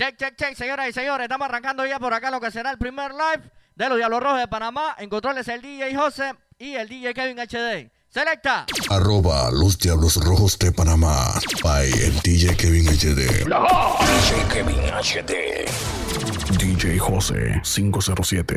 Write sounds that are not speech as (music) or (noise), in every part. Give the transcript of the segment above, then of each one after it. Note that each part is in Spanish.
Check, check, check, señoras y señores. Estamos arrancando ya por acá lo que será el primer live de los Diablos Rojos de Panamá. En controles el DJ José y el DJ Kevin HD. Selecta. Arroba los Diablos Rojos de Panamá. By el DJ Kevin HD. DJ Kevin HD. DJ José 507.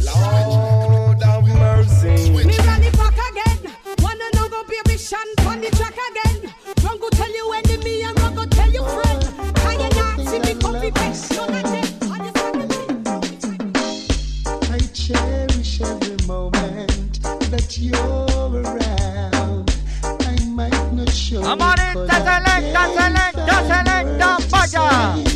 Lord mercy. Me run it back again. Baby on the track again. Tell you enemy and tell you friend. I not see me. I cherish every moment that you're around. I might not show selecta, selecta, vaya.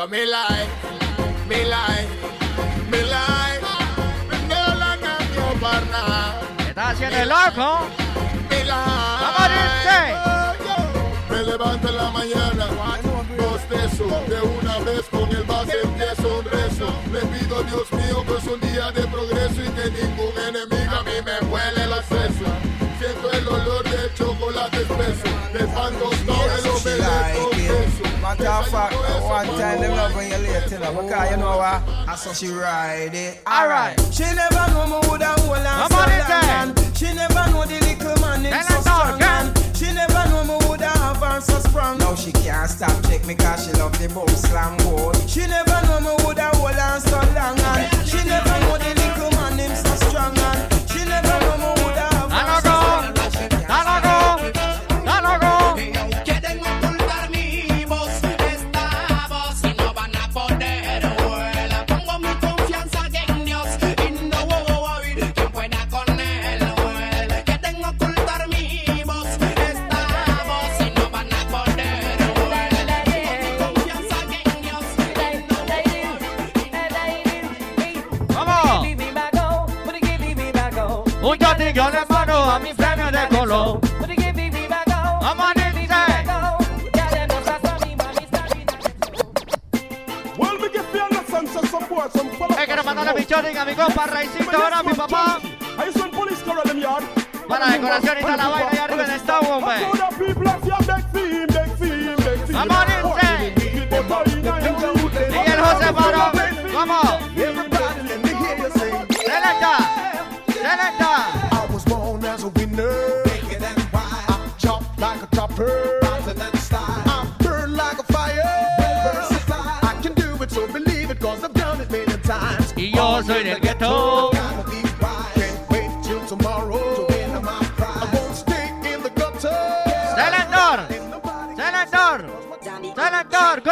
Vivo mi life, mi life, mi life. No la cambio por nada. Estás haciendo el loco. Mi life. Dice. Me levanto en la mañana, bostezo de una vez con el base empiezo un rezo. Le pido a Dios mío que es un día de progreso y que fact, one time them love when you late, you know, because you know what? I saw she ride it. Alright. She never know me woulda hold on Come so long, it's She never know the little man him Tell so strong, girl. She never know me woulda have her so sprung. Now she can't stop check me 'cause she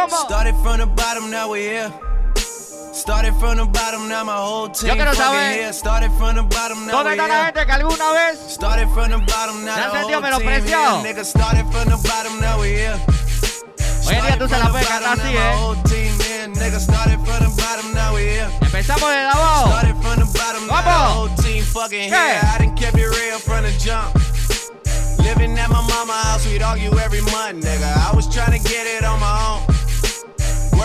Selector. ¿Cómo? Started from the bottom, now we're here. Started from the bottom, now my whole team Yo quiero fucking saber here. Started from the bottom, now ¿Dónde we're está la here. gente que alguna vez Started from the bottom, now Se han the sentido whole team menospreciados? here. Nigga, started from the bottom, now we're here. Hoy en día tú se la puedes Started cantar from así, the bottom, now my eh? whole team here. Nigga, started from the bottom, now we're here. Empezamos desde abajo. Started from the bottom, now the Vamos. whole team fucking Yeah. here. I done kept it real from the jump. Living at my mama house, we'd argue every month, nigga. I was trying to get it on my own.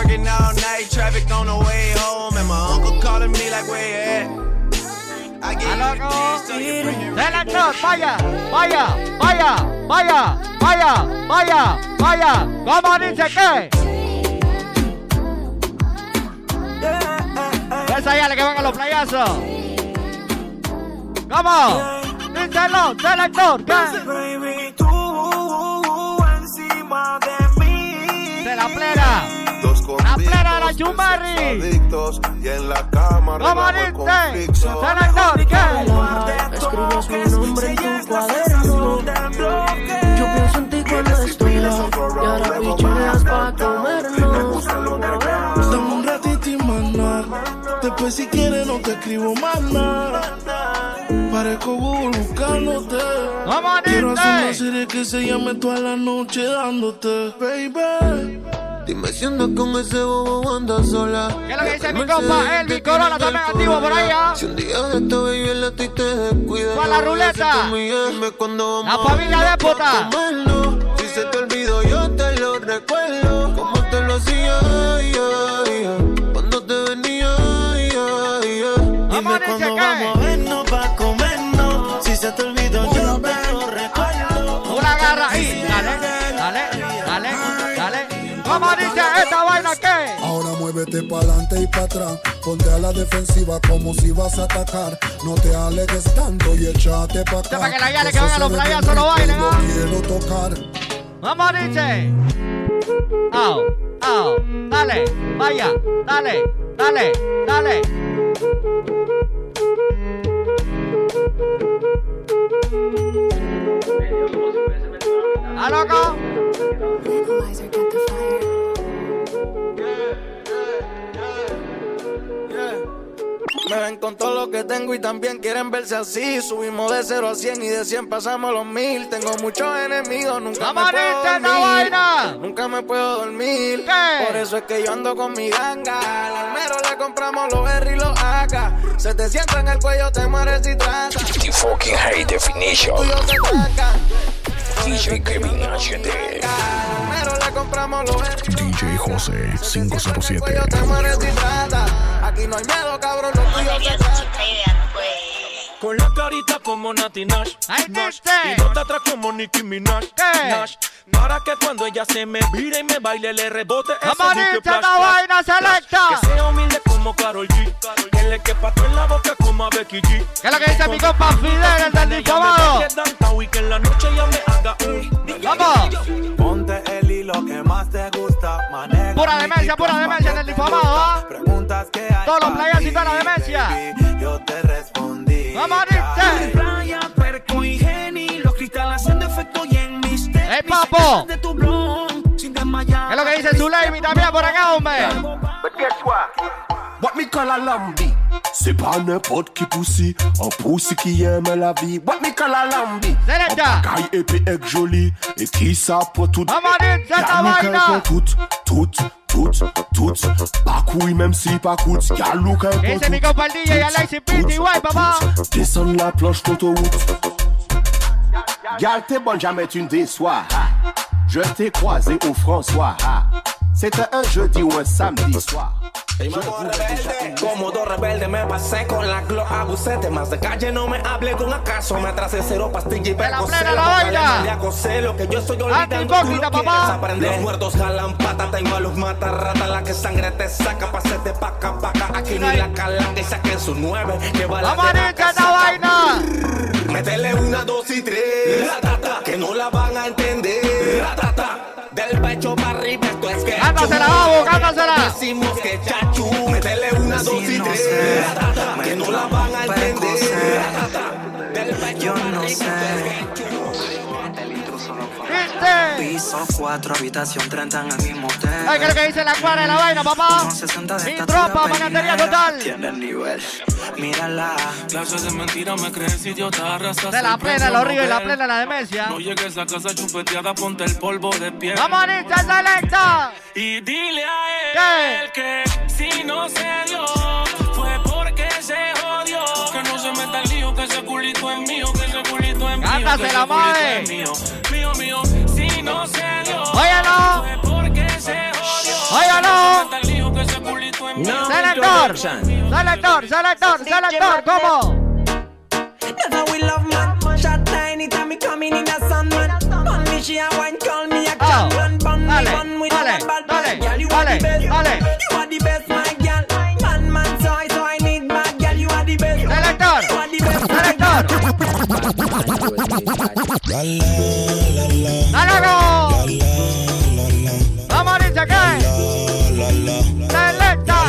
Working all night, traffic on the way home, and my uncle calling me like, where you at? I get ¡A loco! Selector, vaya, vaya, vaya, vaya, vaya, vaya, vaya. ¿Cómo dice qué? Esa ya le que van a los playazos. ¿Cómo? Díselo, selector, ¿qué? De. De la plena. Chumarri. y en la cama ¿Cómo arreglamos el dice? conflicto. Selector, ¿qué? Escribes mi nombre en tu cuaderno. Yo pienso en ti cuando estoy low. Y ahora picheas pa' comernos. Dame un ratito y maná. Después si quieres no te escribo más nada. Parezco Google buscándote. ¿Cómo Quiero hacer una serie que se llame toda la noche dándote, baby. Dime si andas con ese bobo andas sola. ¿Qué es lo que dice mi compa Elvi Corona, también activo por ahí, ah? Si un día de esta baby el ti te descuida. Con la ruleta. La familia déspota. Si se te olvidó, yo te lo recuerdo. Como te lo hacía, dale. ¿Cómo dice esta vaina qué? Ahora muévete pa'lante y para atrás. Ponte a la defensiva como si vas a atacar. No te alegues tanto y échate pa' acá. para que la que los playazos no bailen, ¿ah? quiero tocar. ¿Cómo dice? Au, au, dale, vaya, dale, dale, dale. ¿A loco? Me ven con todo lo que tengo y también quieren verse así. Subimos de 0 a 100 y de 100 pasamos a los 1000. Tengo muchos enemigos, nunca me ¿Cómo puedo dormir. vaina? Nunca me puedo dormir. ¿Qué? Por eso es que yo ando con mi ganga. Al almero le compramos los R y los AK. Se te sienta en el cuello, te mueres si trata. The fucking high definition. Tuyo. DJ Kevin HD. Almero le compramos los los DJ José Cuello 507. te mueres si trata. Aquí no hay miedo, cabrón, lo tuyo se trata. Con la carita como Nati Nash, Ahí Nash. Y dos de atrás como Nicki Minaj, ¿Qué? Nash Para que cuando ella se me vire y me baile le rebote ese ¿Cómo dique dice flash, esta flash, vaina flash. selecta? Que sea humilde como Karol G Que le quepa todo en la boca como a Becky G ¿Qué es lo que dice mi compa Fidel, el del difamado? Y que en la noche ya me haga un Vamos. Ponte el hilo que más te gusta. Maneja Pura demencia, pura demencia en pa' el que difamado, te ¿ah? Preguntas que hay Todos los playas y toda la demencia. Yo te Playa, perco y geni Los cristales hacen efecto y en mis tenis ¡Ey, papo! De tu blon, sin desmayar ¿Qué es lo que dice Zuleimi también por acá, hombre? What me call a lambi? C'est pas n'importe qui poussi, un poussi qui aime la vie. What me call a lambi? Selecta. Caille épée et joli, et qui ça pour tout. Vamos a dice esta Y'a nous vaina. tout, tout, tout, tout. Pas couille même si pas coûte. Y'a nous qu'un ¿Qué dice mi compa el DJ Alexis Pity, guay, papá? Descends la planche d'autoroute. Gal, t'es bonne, jamais tu ne déçois. ha. Je t'ai croisé au François. ha. C'était un jeudi ou un samedi soir. Como dos rebeldes me pasé con la Glock abusé de más de calle no me hable con acaso me atrasé cero pastilla y De la perco celo, celo que yo estoy olvidando tú lo quieres papá. aprender los muertos jalan pata tengo a los matarratas la que sangre te saca pa' hacerte paca paca aquí ni la calanga y saquen su nueve que va la vaina. Métele una, dos y tres. Ratata, que no la van a entender. Ratata, del pecho para arriba, esto es que. Cántasela, Gabo, cántasela. Decimos que chachu. Métele una, dos y tres. Ratata, que no la van a entender. Ratata, del pecho para arriba, esto es que Piso 4, habitación 30 en el mismo hotel. Ay, ¿qué es lo que dice la cuadra de la vaina, papá? 1.60 de Mi tropa, peinera, total. Tiene el nivel, mírala. Clases de mentira me crees idiota De la plena, los ríos y la plena, la demencia. No llegues a casa chupeteada, ponte el polvo de pie. Vamos a dice selecta. Y dile a él que si no se dio, fue porque se jodió. Que no se meta el lío, que ese culito es mío, que ese culito es mío. Cántasela, que ese Óyalo. Óyalo. Meta el selector, selector, ¿cómo? That's how we love man. Shot tiny time me coming in a sun man. Bun me she a wine ¡Vamos, que! ¡Selecta!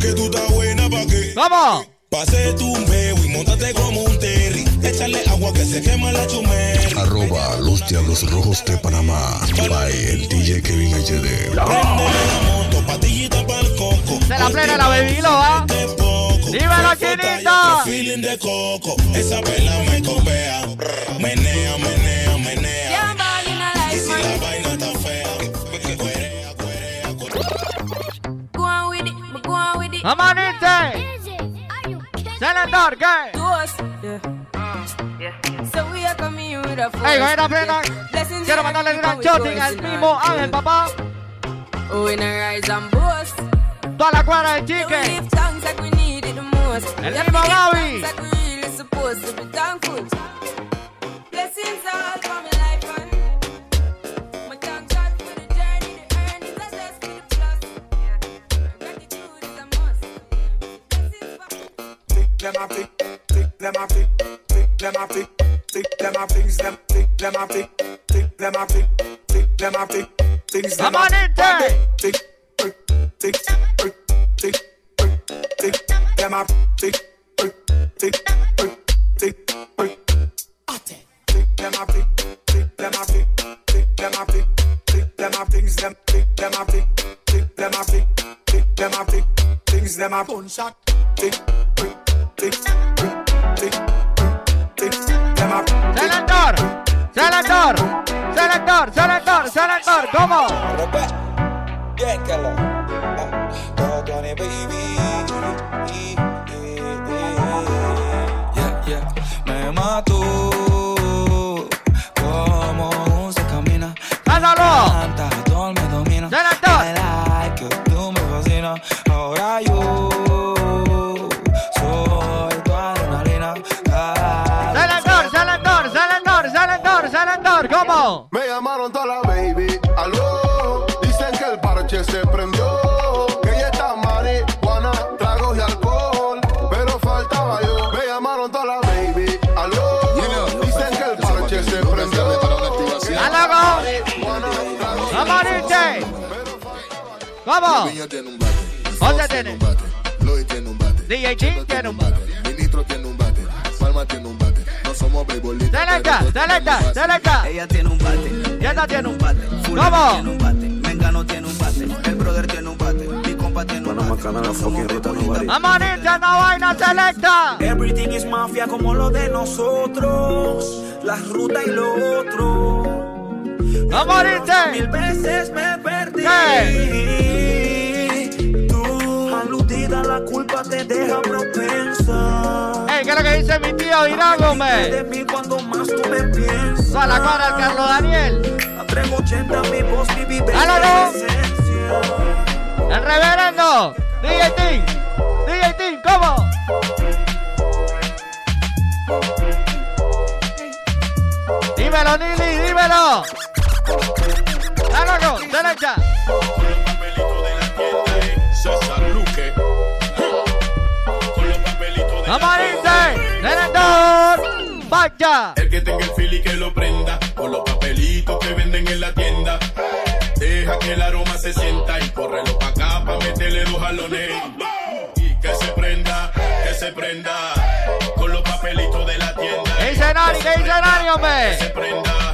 Que tú buena pa' qué. ¿Cómo? Pase tu meo y montate como un terry. Échale agua que se quema la chumera. Arroba los Diablos Rojos de Panamá. By el DJ Kevin HD. Prende la moto, patillita pa'l coco. Se la plena la baby ¿ah? ¡Dímelo, chinito! Feeling de coco. Esa vela me copea. Menea, menea, menea. Y si la vaina está fea, cuerea, cuerea, cuerea. Go on with it, but go on with it. ¡Vamos, dice! ¡Selector, qué! To us, yeah. So we are coming with a ¡Ey, con esta plena! Quiero mandarle gran shooting al mismo Ángel, papá. Oh, in a rise and boast. Toda la cuadra de chique. knows. El mismo Gaby. Them a ¡Selector! ¡Selector! ¡Selector! ¡Selector! ¡Selector! ¿Cómo? Yeah, ¿Cómo? Piña tiene un bate. ¿Dónde tiene? Un bate. DJ tiene un bate. Ministro tiene un bate. Palma tiene un bate. No somos beisbolistas. ¡Selecta! ¡Selecta! ¡Selecta! Ella tiene un bate. ¿Y esta tiene un bate. ¿Cómo? tiene un bate. Mengano tiene un bate. El brother tiene un bate. Mi compa tiene un bate. No. ¡Vamos, vaina selecta! Everything is mafia como lo de nosotros. La ruta y lo otro. ¡Vamos, dice! Mil veces me perdí. Te deja propensa. ¡Ey! ¿Qué es lo que dice mi tío Irán De Gómez? mí cuando más tú me piensas. Toda la del Carlos Daniel. A 380 mi voz, esencia. ¡El reverendo! DJ Team. DJ Team, ¿cómo? Dímelo, Nili, dímelo. ¡Dale, go! ¡Vamos, dice! ¡Vaya! El que tenga el fili que lo prenda con los papelitos que venden en la tienda. Deja que el aroma se sienta y córrelo pa' acá pa' meterle dos jalones. Y que se prenda, que se prenda con los papelitos de la tienda. ¿Qué dice Nani? ¿Qué dice Nani, hombre? Se prenda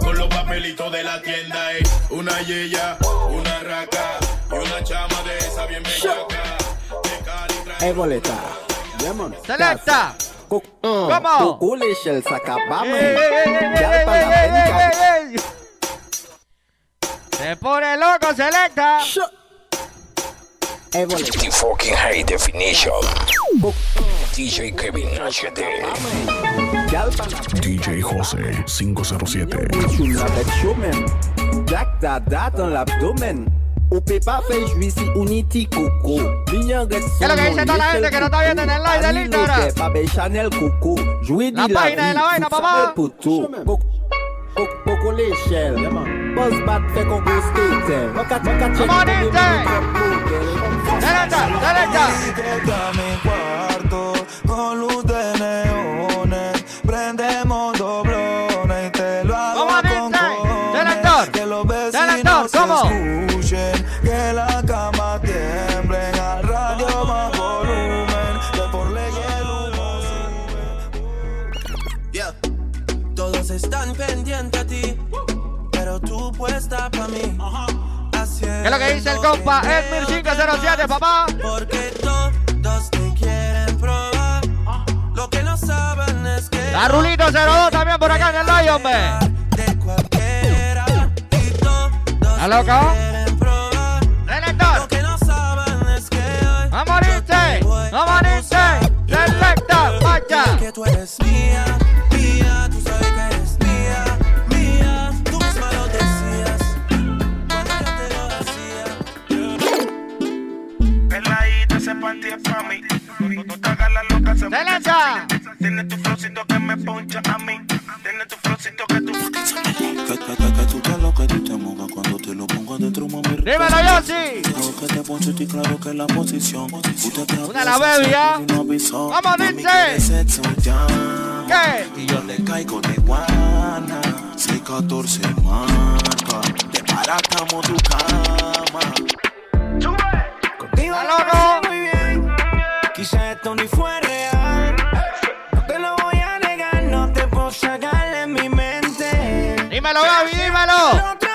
con los papelitos de la tienda. eh. Una yeya, una raca y una chama de esa bien bellaca. De Cali trae- boleta. Lemon. ¡Selecta! ¿Cómo? ¿Cómo? Kukulish el ¡Ey, sacabame. Se pone loco, selecta. The fucking high definition. DJ Kevin HD. DJ José 507. Chula de chumen. Jack da dat en el abdomen. Ou peut pas faire jouir si ou ni ti coco. Mignon reste ¿Qué es lo que dice toda la gente que no está viendo en el live del Instagram? Pape Chanel Coco. Jouer La di página de la vaina, papá. Poto. Coco l'échelle. Boss bat fait con gros skater. Waka waka check. Come on, Inter. Derecha, derecha. Entra es lo que dice el compa Edmir 507, papá? Porque todos te quieren probar. Lo que no saben es que La Rulito 02 también por acá en el live, hombre. ¿Está loco? Lo que no saben es que hoy ¡Vamos a morirse! ¡Vamos a morirse! ¡Selecta! ¡Vaya! que tú eres mía, ¡Selecta! Tiene tu flowcito que me poncha a mí. Tiene tu flowcito que tú. Que, que, que, que tú te lo que tú te mojas cuando te lo pongo adentro, mami. Dímelo, Yossi. Creo que te poncho y claro que la posición. Usted te Una la baby, no avisó. Vamos, dice. quiere sexo ya. ¿Qué? Y yo le caigo de guana. 614 marca. Te paratamos tu cama. Muy bien. Esto ni fue Dímelo, dímelo.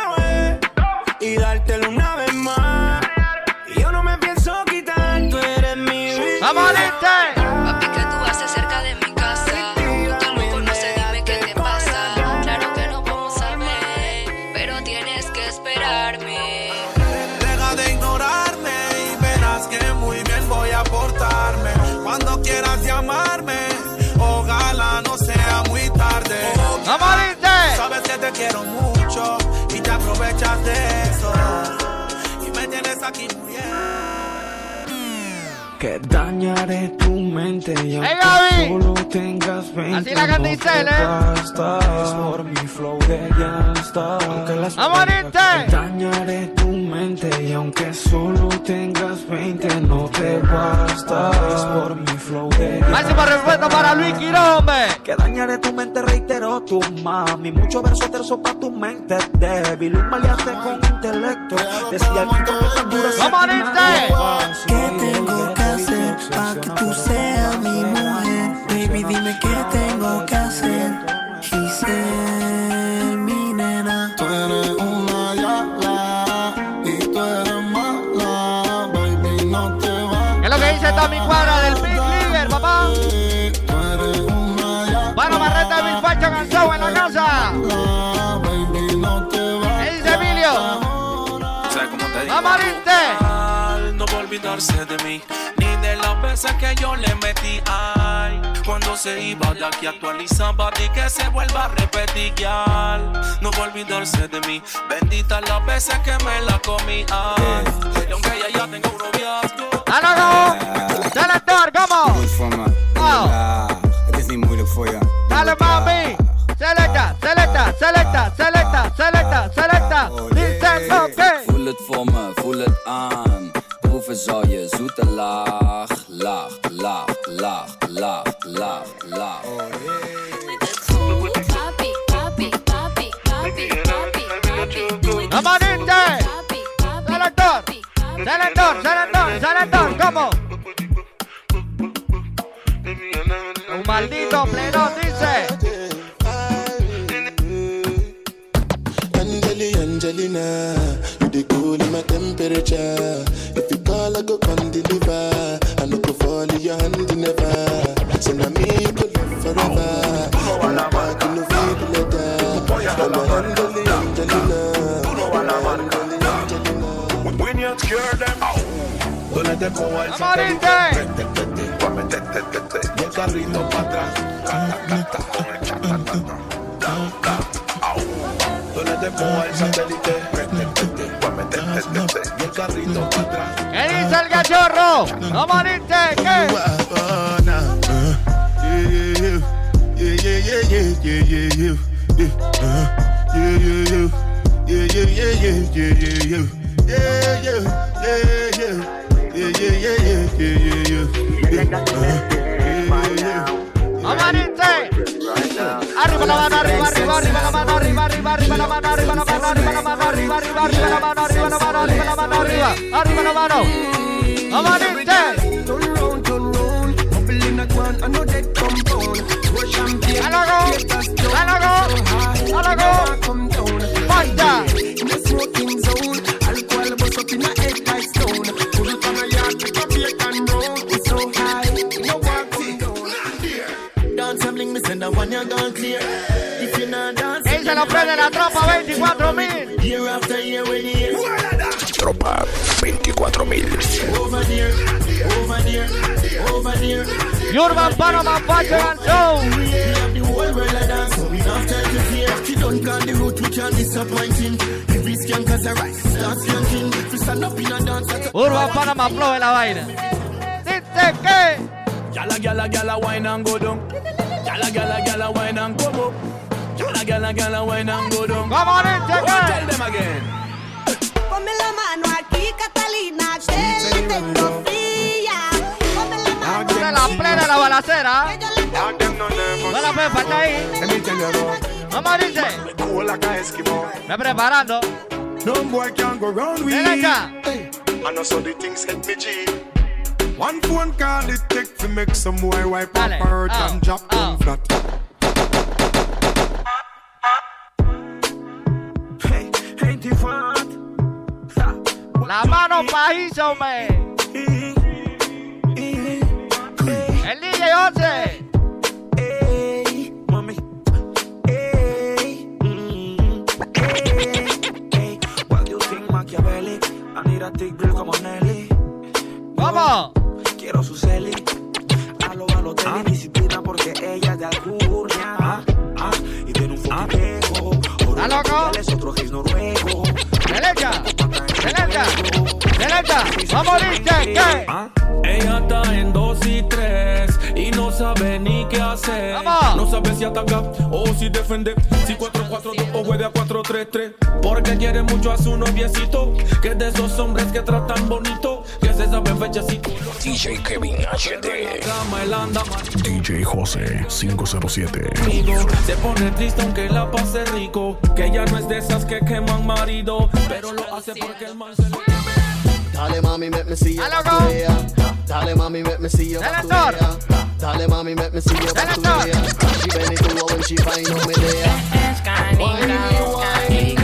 Te aprovechas de eso. Y me tienes aquí Que dañaré tu mente y aunque ¡Hey, solo tengas 20 Así la no te Candicel, ¿eh? basta. Es por mi flow de gangsta Aunque las dañaré tu mente y aunque solo tengas 20 no te basta Es por mi flow de Máximo respeto para Luis Quirón, hombre. Que dañaré tu mente, reitero tu mami. Mucho verso terso pa' tu mente débil. Un maleante con intelecto. Decía el quinto que tan duro ¡Vamos, Anite! ¿Qué tengo que hacer pa' que tú seas mi mujer. Baby, dime qué tengo que hacer. Giselle, olvidarse de mí, ni de las veces que yo le metí. Ay, cuando se iba de aquí actualizaba y que se vuelva a repetir. ya. No va a olvidarse de mí, bendita las veces que me la comí. Ay, y aunque ella ya tenga un noviazgo. ¡Aló! ¡Selector, ¿cómo? Oh. Het is niet moeilijk voor je. Dale, mami. Selecta, selecta, selecta, selecta, selecta, selecta. Dice ok. Voel het voor me, voel het aan. Proeven zal je zoete laag, laag, laag, laag, laag, laag, laag. Papi, papi, papi, papi, papi, papi. Selector, selector, selector, ¿cómo? Un maldito plenón dice. Angeli, Angelina, you the cool in my temperature. If you call, I go come deliver. I no go fall in your hand never. So now me you could love forever. I'm a back in the feet letter. I'm a Angeli, Angelina. Angeli, Angelina. When you scare them, Tú le te pongo al ¡Vamos a morirse! y el carrito para atrás. Tú le te pongo al satélite. Y el carrito para atrás. ¿Qué dice el cachorro? No moriste, ¿qué? Yeah, yeah, yeah, yeah, yeah, yeah, yeah, yeah. Uh, yeah, yeah, yeah. Yeah, yeah, yeah, yeah, yeah, yeah, yeah. Yeah, yeah, yeah, yeah. Yeah, yeah, yeah, yeah, yeah, yeah, yeah. Uh, yeah, yeah. No moriste. Arriba la mano, arriba, arriba, arriba la mano, arriba, arriba, arriba la mano, arriba la mano, arriba la mano, arriba, arriba, arriba la mano, arriba la mano, arriba la mano, arriba, arriba la mano. No moriste. Turn round, turn round. Bubble in a can, I know that compound. Pour champagne. Alago, alago, alago. 24 mil. Urban Panama Packer and Show. Don't call the road. we can't disappoint him. Every skank has a right, start skanking. We stand up in a dance. Urban Panama, flow en la vaina. Dice que. Gala, gala, gala, wine and go down. Gala, gala, gala, wine and go up. Gala, gala, gala, wine and go down. Come on in, take it. Tell them again. Pamela Manuel. Catalina, que le tengo fría. Ponme la mano Esta es la plena de la balacera. No la puedes faltar ahí. Let me tell you now. Vamos, dice. Cool like a Eskimo. Me preparando. No boy can go round with Derecha. Hey, I know so the things hit me G. One phone call it take to make some boy wipe up Dale. hurt Ow, and drop down flat. La mano pajizo, me. El DJ 11. Hey, mami. Hey, mm, como Nelly. Vamos. Quiero su celi. A lo Balotelli, disciplina porque ella es de Alcurnia. Ah, ah, y tiene un foquitejo. ¿Está loco? Derecha. Vamos, dice que. Ella está en dos y tres y no sabe ni qué hacer. Vamos. No sabe si ataca o si defiende. Si 4-4-2 o juega 4-3-3. Porque quiere mucho a su noviecito. Que es de esos hombres que tratan bonito. Que se saben fechas y. DJ Kevin HD. DJ José 507. conmigo. Se pone triste aunque la pase rico. Que ella no es de esas que queman marido. Pero lo hace porque el man se le. Dale mami, make me see you Hello, back go. Dale mami, make me see you back to Dale mami, make me see you back to She bend it over when she find out me there. Whiny, whiny, whiny,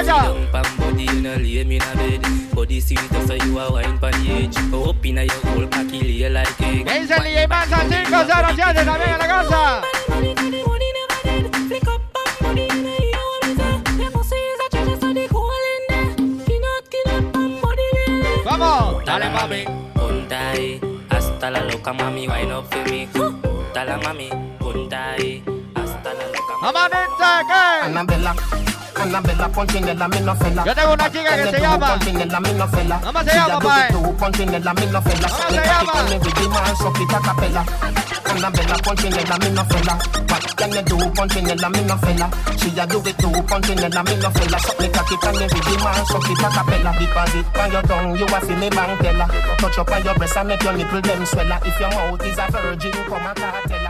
Menéalo. Vaya. Body in a lay me in a bed. Body sweet so you a wine pan the edge. Up in a your whole cocky lay like egg. ¿Qué dice el DJ Mansa 507 también en la casa? Vamos. Dale, mami. Punta hasta la loca mami, wine up for me. Mami, punta ahí, hasta la loca Vamos, dice que. Annabella, Annabella, Punchinella, me no fella. Yo tengo una chica que se llama. Punchinella, me no fella. ¿Cómo se llama, pae? Punchinella, me no fella. ¿Cómo se llama? Annabella, Punchinella, me no fella. What can you do, Punchinella, me no fella? She a do it too, Punchinella, me no fella. Suck me cocky, can you read the man? Sopita capella. Deposit on your tongue, you a see me bank teller. Touch up on your breast and make your nipple them swell. If your mouth is a virgin, come and tell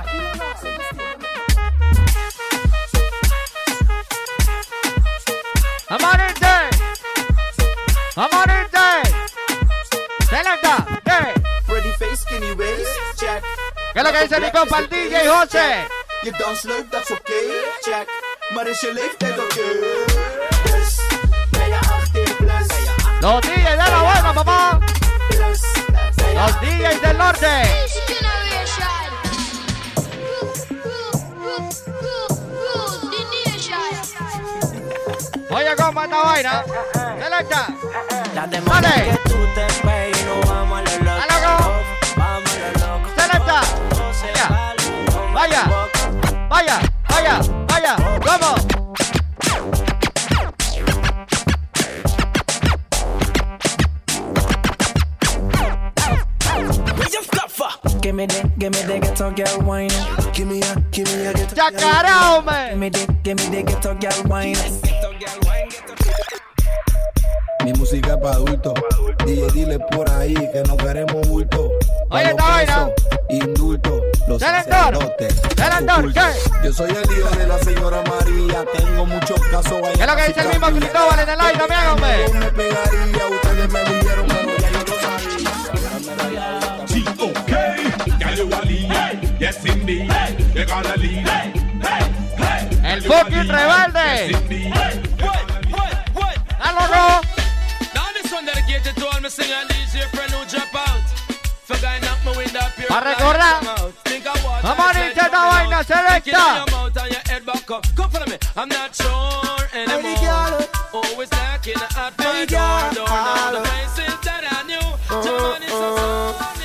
her. Vamos, dice. Vamos, dice. Selecta. ¿Qué? Pretty face, skinny waist, check. ¿Qué es lo que dice mi compa el DJ José? Dans leuk, dat is oké, check. Maar is je leeftijd oké? Dus ben je 18 plus? Los DJs de la buena, papá. Los DJs del norte. Oye, ¿cómo esta vaina? Selecta. Dale. Que tú te ves y nos vamos a lo loco. loco. Vamos a lo loco. Selecta. Vaya. Vaya. Vaya. Vaya. Vamos. Give me the, give me ghetto girl wine. Give me a, give me a ghetto Chacarao, man. Give me the, give me the ghetto girl wine. Mi música es para adultos. DJ, dile por ahí que no queremos bulto. Oye, esta vaina. Indulto. Los sacerdotes. Culto. ¿qué? Yo soy el hijo de la señora María. Tengo muchos casos ahí. ¿Qué es lo que dice el mismo Cristóbal en el live también, hombre? Me pegaría, ustedes me dijeron, Girl, you a lead. Yes, indeed. You gotta lead. El fucking rebelde. ¡Algo! Now this one dedicated to all my singer DJ friend who drop out. For guy knock me window up here. Pa' recordar. Vamos a vaina, selecta. Come follow me. I'm not sure anymore. Always knocking at my door. Door now the faces that I knew. Germany so sunny.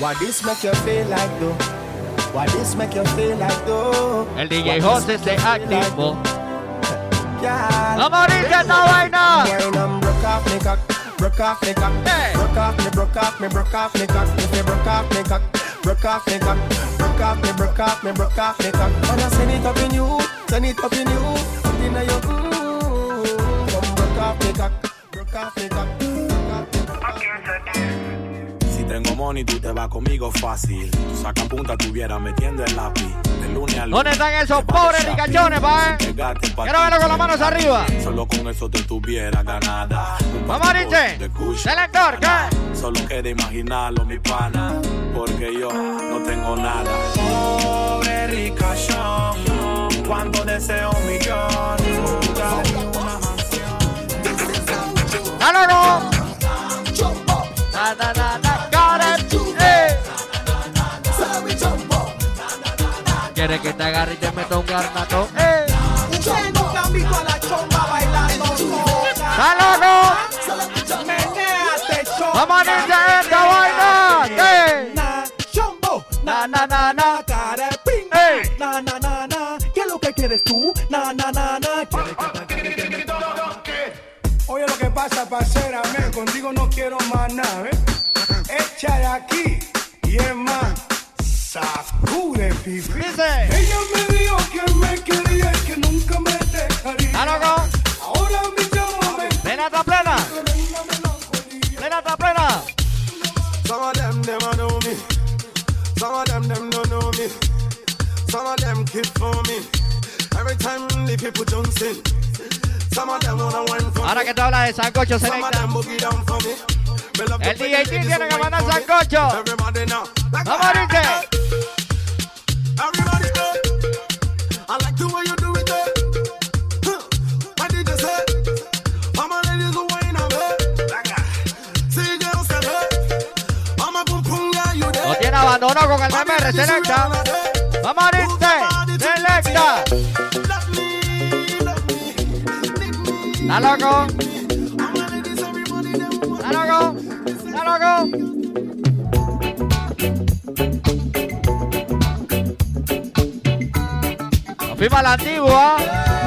Why this make you feel like though? Why this make you feel like though? El DJ José se activó. Vamos a limpiar esta vaina. Broke off me cock, broke off me broke off me, broke off me, broke off me cock. If you broke off me cock, broke off me cock, broke off me, broke off me, broke off me cock. I send it up in you, send it up in you, up in your mm. Come broke off me cock, broke off me cock, tengo money, tú te vas conmigo fácil. Tú saca punta, tuviera metiendo el lápiz. De lunes a lunes. ¿Dónde están esos pobres ricachones, pa? eh? Quiero verlo con las manos arriba. Solo con eso te tuviera ganada. Vamos, Ariche. Selector, ¿qué? Solo queda imaginarlo, mi pana. Porque yo no tengo nada. Pobre ricachón, cuando deseo un millón. ¡Algo! Na, na, na, na, got Que te agarre y te meta un garnato. ¡Eh! Ustedes nunca han visto a la chomba bailando sola. ¡Está loco! Menéate, chomba. ¡Vamos a esta vaina! ¿Qué? Na, chombo. Na, na, na, na. ping. Ey. Na, na, na, na. ¿Qué es lo que quieres tú? Na, na, na, na. ¿Quieres Oye, lo que pasa, parcera, men, contigo no quiero más nada, ¿eh? Echa de aquí Dice. Ella me dijo que me quería y que nunca me dejaría. ¡Está loco! Ahora mi chamo me ¡Plena, está plena! ¡Plena, está plena! Some of them, them I know me. Some of them, them don't know me. Some of them keep for me. Every time the people jump in. Some of them wanna wine for Ahora me. que tú hablas de sancocho, Some of selecta. them boogie down for me. Me love El DJ tiene que mandar sancocho. Vamos, Ariche. Lo tiene abandonado con el MR, selecta. ¡Vamos a! ¡Selecta! ¿Está loco? ¿Está loco? ¿Está loco? Nos fuimos a la antigua.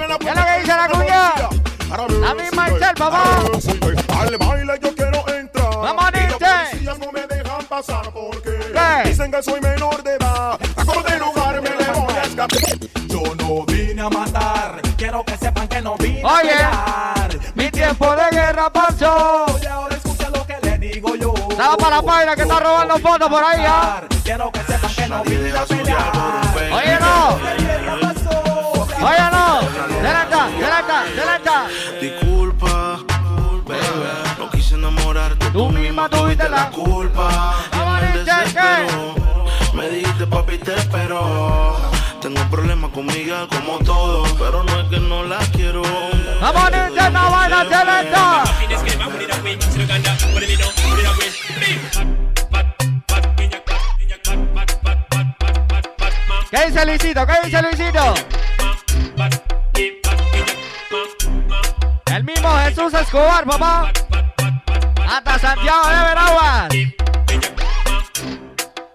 ¿Qué es lo que dice la cuña? La misma Excel, papá. Al baile yo quiero entrar. Vamos a irte. no me dejan pasar porque ¿Qué? dicen que soy menor de edad. A como de lugar me le voy a escapar. Yo no vine a matar, quiero que sepan que no vine a Oye, pelear. mi tiempo de guerra pasó. Y ahora escucha lo que le digo yo. Estaba para la paila que está robando fotos por ahí, ¿ah? Quiero que sepan que no vine a pelear. Oye, no. Oye, Disculpa, bebé. No quise enamorarte. Tú misma tuviste la culpa. Y me dijiste, papi, te espero. Tengo problemas con Miguel como todo, pero no es que no la quiero. Vamos, ninja, esta vaina selecta. ¿Qué dice Luisito? ¿Qué dice Luisito? Jesús Escobar, papá. Hasta Santiago de Veraguas.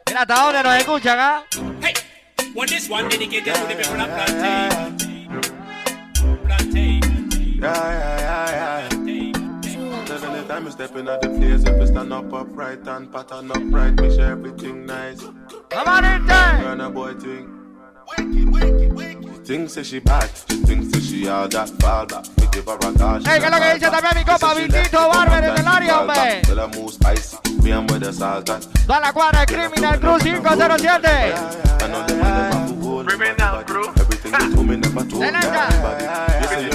Mira hasta dónde nos escuchan, ¿ah? One this one dedicated to the people of Plantain. Plantain. Yeah, yeah, yeah, yeah. Says anytime you step in at the place, if you stand up upright and pattern upright, make sure everything nice. Come on in there. Run a boy thing. She thinks that she bad, she thinks that she all that fall back. We give her a caution. Hey, ¿qué es lo que dice también mi compa Vitito Barber en el área, hombre? Tell her move spicy, me and with the salt and Toda la cuadra de Criminal Cruz 507. I know the man them have to hold Criminal crew. (laughs) Everything you told me never told me.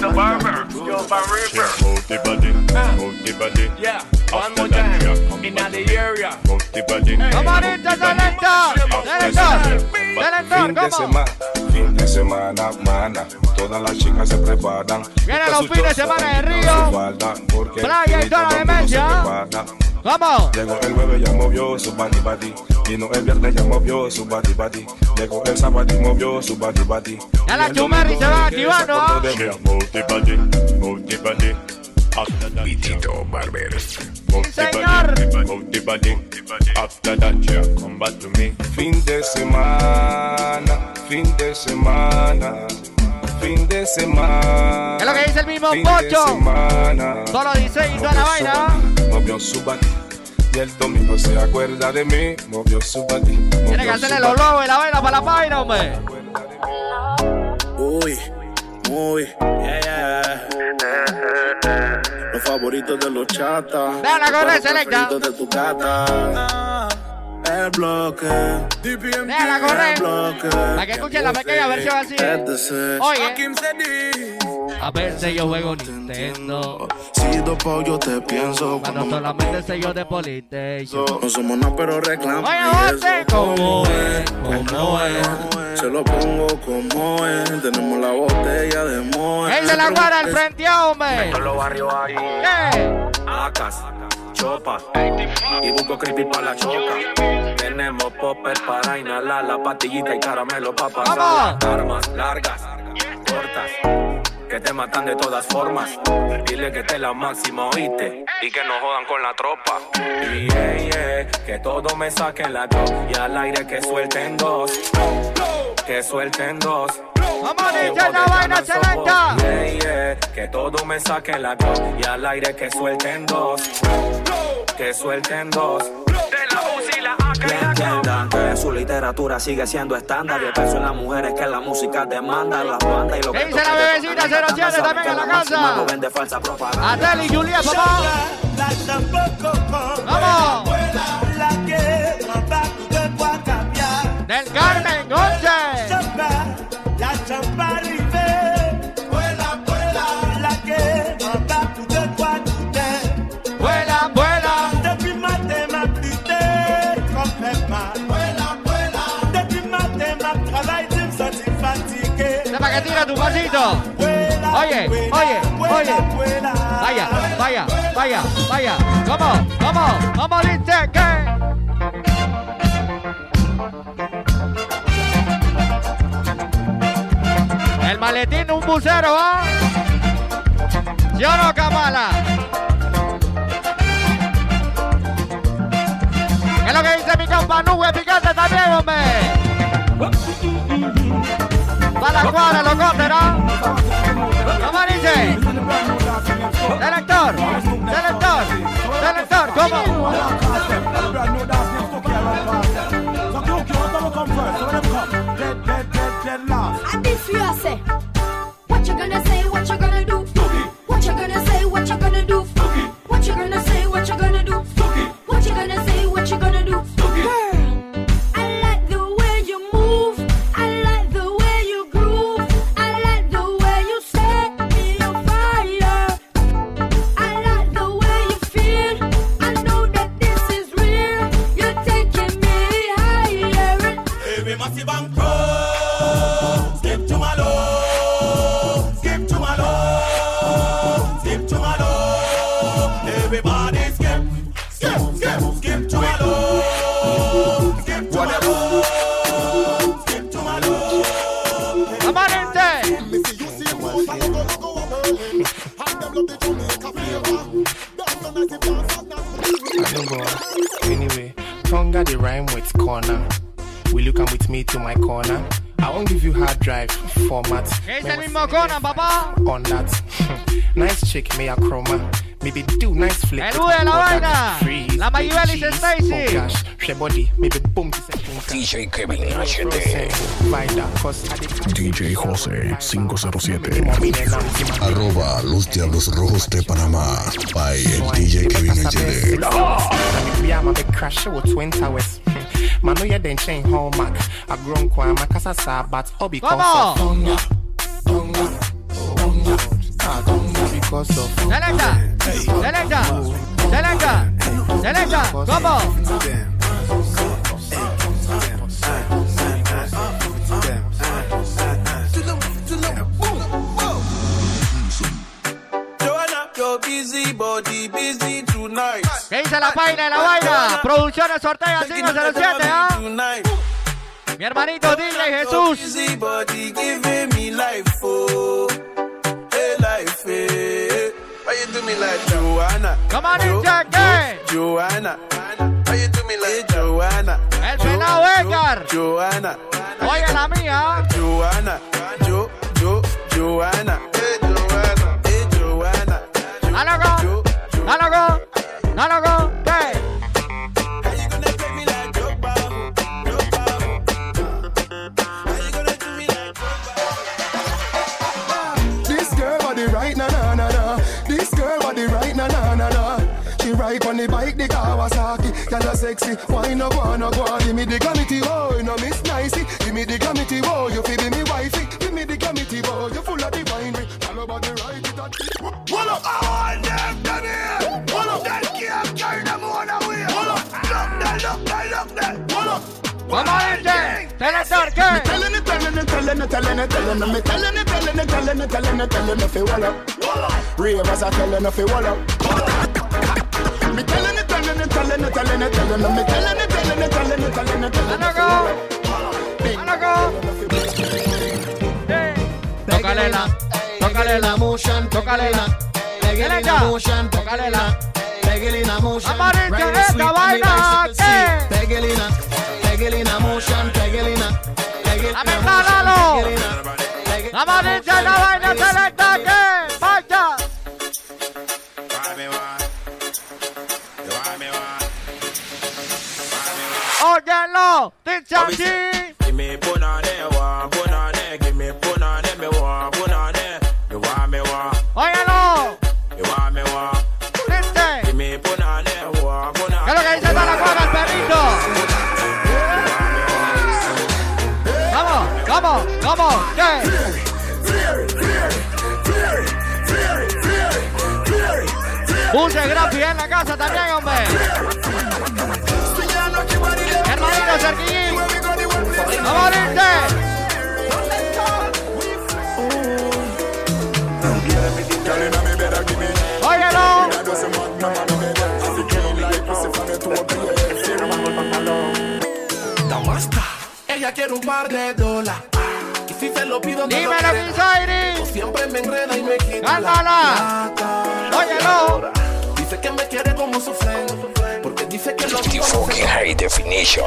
The barber. Yo, barber. Move the body, move the body. Yeah, one more time. In the area. Move the body. Come on in, selector. Selector. Selector, Fin de ¿cómo? semana, fin de semana, mana. Todas las chicas se preparan. Vienen los fines de semana de Río. Playa y toda la todo el mundo demencia. se prepara. Vamos. Llegó el jueves ya movió su body body. Vino el viernes ya movió su body body. Llegó el sábado y movió su body body. Ya la Chumerri se va activando, the body, the body. After that, Vitito Barber. Señor. body, move the body. After that, yeah, come back to me. Fin de semana, fin de semana, fin de semana. Es lo que dice el mismo fin de Pocho. semana. Solo dice y toda la Movió su vaina. Movió su. Y el domingo se acuerda de mí. Movió su body. Tiene que hacerle los lobos y la vaina para la página, hombre. Uy, muy, yeah, yeah. Los favoritos de los chatas. Los preferidos de tu gata. El bloque. Déjala correr. El bloque. Para que escuchen la pequeña versión así. Oye. A veces yo juego Nintendo. Si dopo yo te pienso Cuando solamente sé yo de PlayStation. No somos nada, pero reclamo. Oye. ¿cómo es? ¿Cómo es? Se lo pongo como es. Tenemos la botella de Moe. Él se la guarda al frente, hombre. los barrios ahí. ¿Qué? Acas, y busco creepy para la choca. Tenemos popper para inhalar la pastillita y caramelo para pasar. Armas largas, cortas, que te matan de todas formas. Dile que te la máxima, oíste, y que no jodan con la tropa. Y yeah, yeah, que todo me saquen la dos y al aire que suelten dos. Que suelten dos. Vamos, ninja, la vaina selecta. Yeah, yeah, que todo me saquen la dos y al aire que suelten dos. Que suelten dos. Que entiendan que su literatura sigue siendo estándar. Yo pienso en las mujeres que la música demanda, las bandas y lo ¿Qué que dice la bebecita tocar 07 saben también en la casa? No vende falsa propaganda. Adele y Juliet, papá. Vamos. La que mamá Oye, oye, oye. Vaya, vaya, vaya, vaya. ¿Cómo? ¿Cómo? ¿Cómo dice que? El maletín, un bucero, ¿va? ¿Sí o no, Kamala? ¿Qué es lo que dice mi compa Nube Picante también, hombre? Para la cuadra, locote, ¿no? ¿Cómo dice? Selector, selector, selector, ¿cómo? And if you say, that they rhyme with corner. Will you come with me to my corner? I won't give you hard drive format. Es Conan, papá. On that. (laughs) nice chick, me a chroma. Maybe do nice U de la vaina. La Mayuelis Stacy. Oh gosh, she body, maybe boom. DJ Kevin HD. DJ José 507. Arroba los Diablos Rojos de Panamá. By el DJ Kevin Towers. Man, no, hallmark. A grown casa sa, but obi ah, because of. ¿Cómo? Joanna, busy body, busy tonight. ¿Qué dice la paina de la vaina? Producciones Ortega 507, ¿ah? Mi hermanito DJ Jesús. Busy body giving me life, oh. Hey, life, hey. Why you do me like Joanna? Come on, Jo- DJ, ¿qué? Jo- Joanna. Why you do me like Joanna? El pelado Edgar. Joanna. Oye la mía. Joanna. Jo, Jo, Joanna. Hey, Joanna. Hey. Alágo, alágo, alágo, ¿qué? This girl body right na na na na. This girl body right na na na na. She ride on the bike the Kawasaki. Girl sexy, why no go no go? Give me the glamity, oh, know miss nicey. Give me the glamity, oh, you feel me wifey. Give me the glamity, oh, you full of the it and up, all them here. Hold up, that can't carry them on away. Hold up, look there, look there, look there. Hold up. Vamos DJ, selector, ¿qué? Telling it, telling it, telling it, telling it, telling it, me telling it, telling it, telling it, telling it, telling it, fi wall up. Ravers are telling it, fi wall up. Me telling it, telling it, telling it, telling it, telling it, me telling it, telling it, telling it, telling it, telling it, fi wall up. Tócale la, tócale la motion, tócale la. Selecta, tócale la. Amarilla esta vaina, ¿qué? Pegelina, pegelina motion, pegelina. Dame calalo. Amarilla la vaina, selecta, ¿qué? Vaya. Óyelo, dice Give Puse gratis en la casa también, hombre. Hermanito Cerquillín. Vamos a irte. Óyelo. Ella quiere un par de dólares. Y si se lo pido, me lo Dímelo. Kisairi. Siempre me enreda y me quita Cántala. la plata. Óyelo. Dice que me quiere como su friend. Porque dice que lo digo Funky High Definition.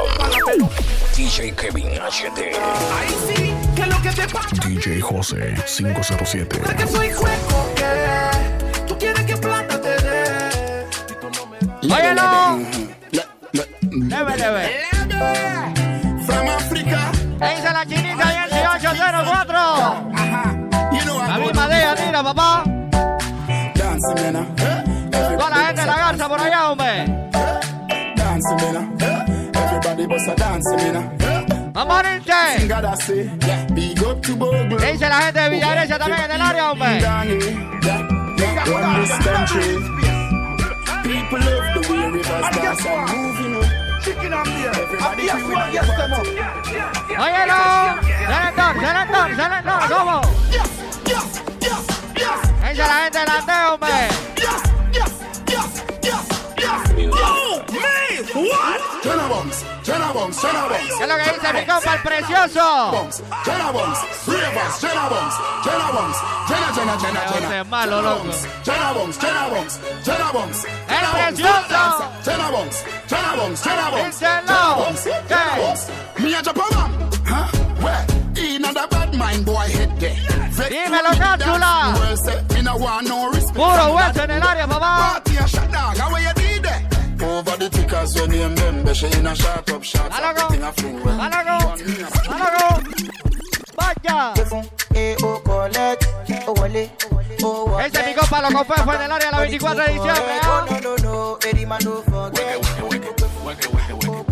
DJ Kevin HD. Ahí sí, que lo que te pasa DJ José 507. es que soy hueco que tú quieres que plata te dé. Óyelo. Leve, leve. From Africa. ¿Qué dice la chinita 1804? La misma de ella, mira, papá. Everybody bust a dancing, mena. Vamos a irte. Sing God, I say. Big up to Bogle. ¿Qué dice la gente de Villarecia también en el área, hombre? Run this country. People love the way rivers dance and move, you know. Everybody doing a party. Óyelo. Selector, selector, selector. ¿Cómo? ¿Qué dice la gente delante, hombre? Yo, me, what? ¿Qué es lo que dice mi compa el precioso? Es malo, loco. ¡El precioso! Jenna Bones, Jenna Bones, Jenna Bones. Díselo. Jenna Bones, Jenna ¿Qué? Bones. Me a Japan, huh? Where? In a bad mind boy head there. Dímelo, cápsula. Well said, me no want no respect. Puro hueso en el área, papá. Party a shot dog, how you did there? Over the tickers, your name them, be she in a shot up shot. Malago. Everything a fling well. Malago. Malago. Vaya. Ese es mi compa, lo confeso en el área de la 24 de diciembre. ¿ah? Loco, ¿Cómo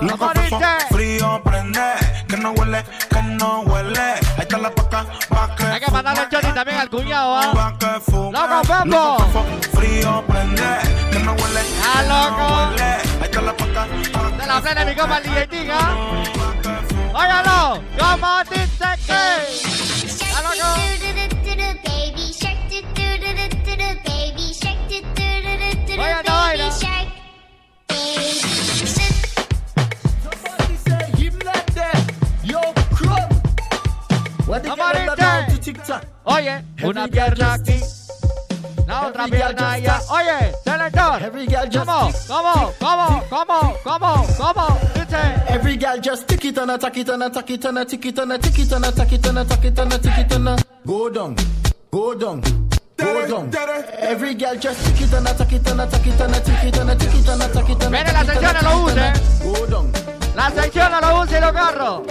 dice? frío prende, que no huele, que no huele. Ahí está la paca, pa' que Hay que mandarle Johnny también al cuñado, ¿ah? fume. Loco, Pepo. Loco, frío prende, que no huele, Ah, loco. no huele. Ahí está la paca, pa' De la plena mi compa el DJ Tiga. Óigalo. ¿Cómo dice que? ¿Está loco? Oiga esta vaina. ¿Cómo dice? Oye, una pierna aquí. La otra pierna allá. Oye, selector. ¿Cómo? ¿Cómo? ¿Cómo? ¿Cómo? ¿Cómo? ¿Cómo? Dice. Every girl just tick it and a tack it and a tack it and a tick it and a tick it and a tack it and a tack it and a tick it and a go down, go down, go down. Every girl just tick it and a tack it and a tack it and a tick it and a tick it and a tack it and a Viene la sección, no lo use. Go down. La sección no lo use y lo carro.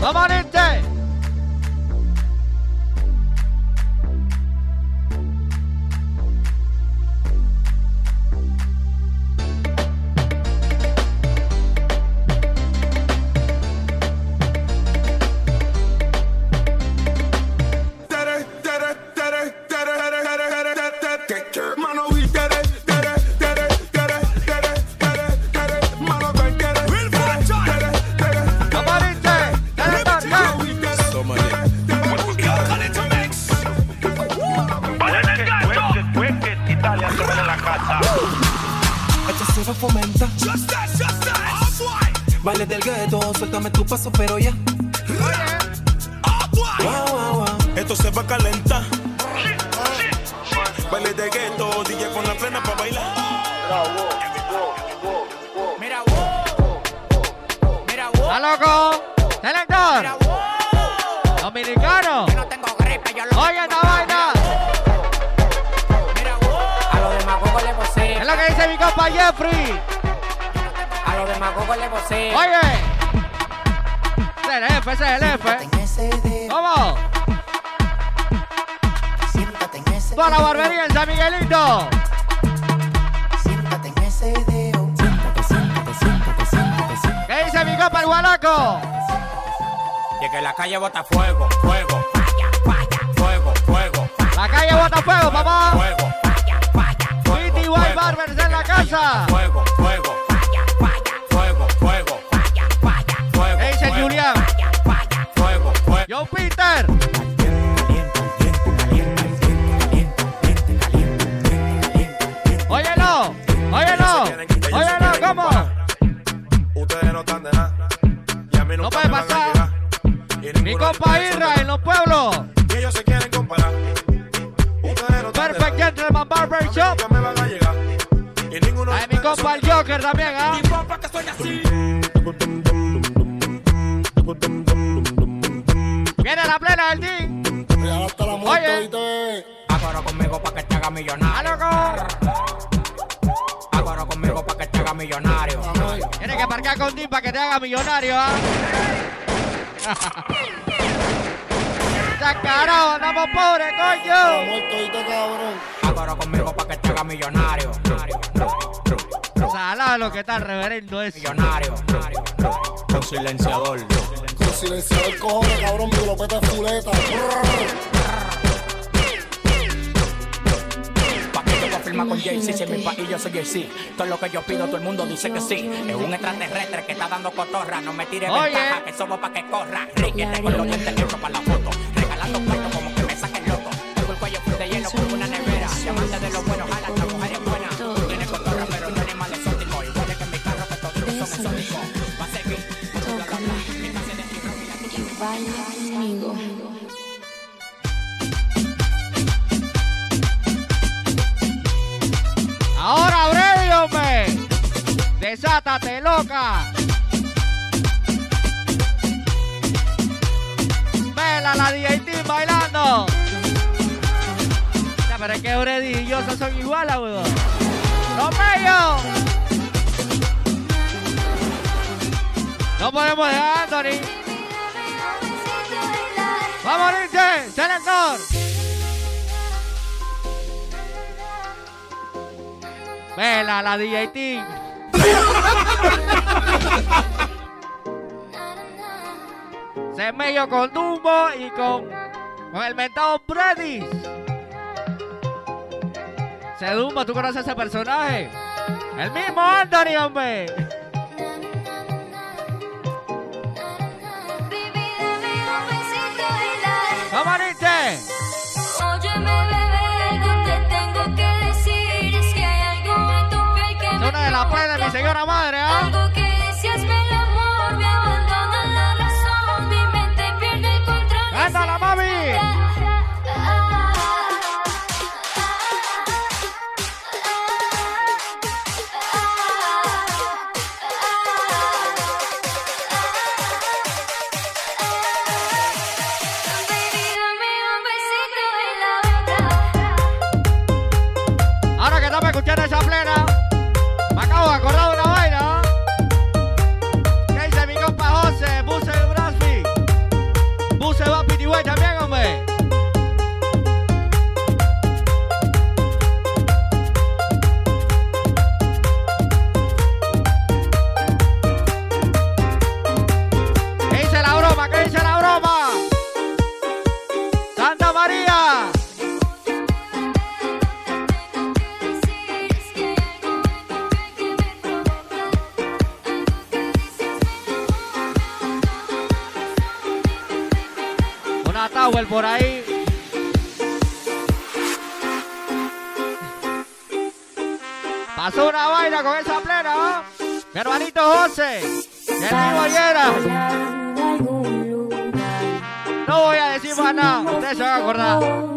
¿Cómo dice? Esto se va a fomentar. Vale del gueto, suéltame tu paso, pero ya. Esto se va a calentar. Baile de gueto, DJ con la plena para bailar. Mira, wow. Mira, wow. ¿Está loco? Selector. Dominicano. No tengo gripe, yo lo Oye Jeffrey. A los demagogos le posee. Oye. Ese es el jefe, ese es el jefe. ¿Cómo? Toda la barbería en San Miguelito. ¿Qué dice mi compa el guanaco? Y que la calle bota fuego, fuego, falla, falla, fuego, fuego, La calle bota fuego, papá. fuego, PTY Barbers en la casa. fuego, fuego, falla, falla, fuego, fuego, falla, falla, fuego. ¿Qué dice fuego, Julián? falla, falla, fuego, fuego. Yo, Peter. Óyelo, óyelo, óyelo, ¿cómo? Ustedes no están de nada. Y a mí No puede pasar. Mi compa Irra en los pueblos. Y ellos se quieren comparar. Ustedes no están de Perfect Gentleman Barber Shop. Compa el Joker también, ¿ah? Mi compa que soy así. Viene la plena del team. Hasta la muerte, Oye. Agora conmigo pa' que te haga millonario. Agora conmigo pa' que te haga millonario. Tienes que parquear con Team para que te haga millonario, ¿ah? (laughs) Sacarón, andamos pobres, coño. Agora conmigo pa' que te haga millonario. Salado lo que está el reverendo es. Millonario. Con silenciador. Con silenciador cojones, cabrón, mi lopeta fuleta. Pa' que yo voy a firmar con Jay-Z, si es mi país yo soy Jay-Z. Todo lo que yo pido, todo el mundo dice que sí. Es un extraterrestre que está dando cotorra. No me tires Oye. ventaja, que somos pa' que corra. Riquete con los dientes negros para la foto. Regalando cuentos como que me saquen loco. Tengo el cuello de hielo por una nevera. Diamante de los buenos, baila conmigo. Ahora Brady, hombre, desátate loca. Vela la DJT bailando. Ya pero es que Brady y yo no son iguales, weón. ¡Los! No podemos dejar, Anthony. ¡Vamos, Lince! ¡Selector! Vela la DJ Team. (laughs) Se medio con Dumbo y con, con el mentado Freddy. Se Dumbo, ¿tú conoces ese personaje? El mismo Anthony, hombre. Nietzsche! Óyeme, bebé, algo te tengo que decir. Es que hay algo en tu piel que Es una de las pruebas de mi señora madre, ¿ah? Se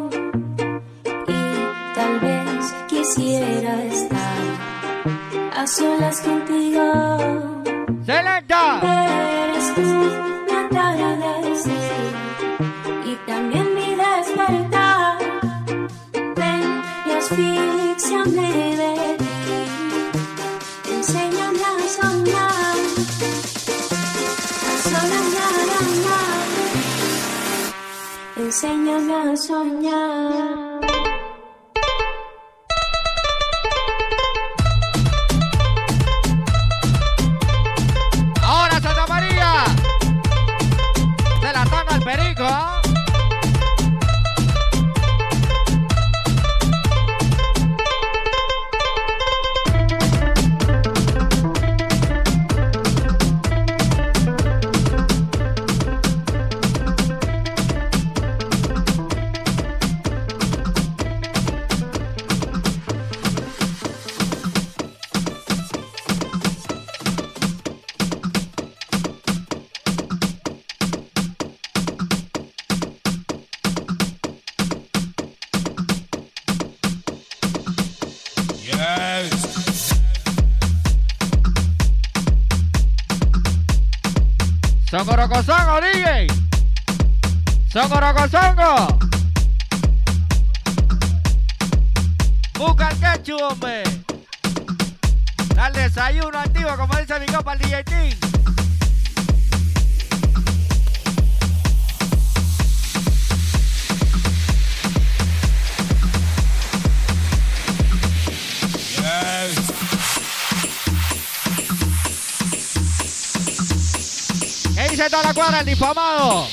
el difamado?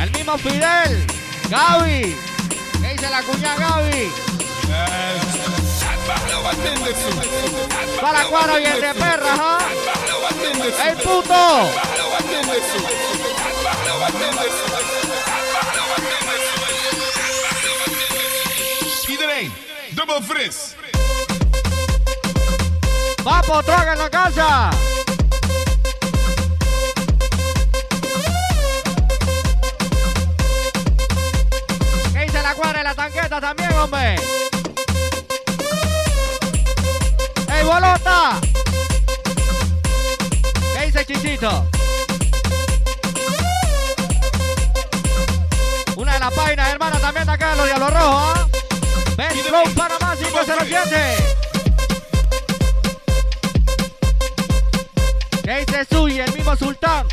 El mismo Fidel. Gaby. ¿Qué dice la cuñada Gaby? Para la cuadra bien de perra, ¿ah? ¡El puto! Iedereen, dubbel fris. ¡Vamos, droga en la casa! Cuadra y la tanqueta también, hombre? ¡Ey, bolota! ¿Qué dice Chichito? Una de las páginas, hermana, también de acá, los Diablos Rojos, ¿ah? Ben Flow Panamá 507. ¿Qué dice Suy, el mismo Sultán?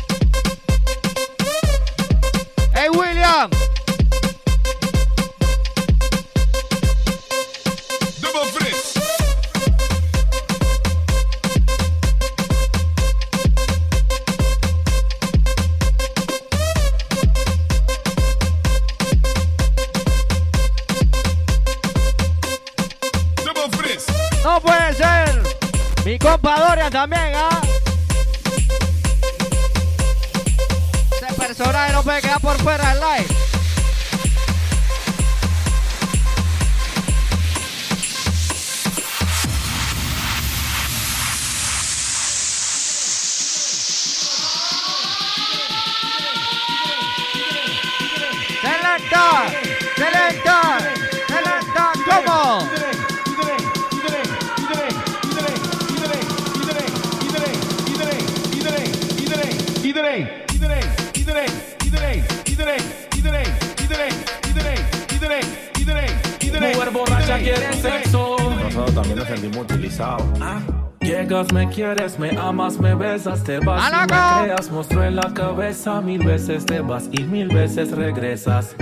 Me quieres, me amas, me besas, te vas y me creas, monstruo en la cabeza, mil veces te vas y mil veces regresas.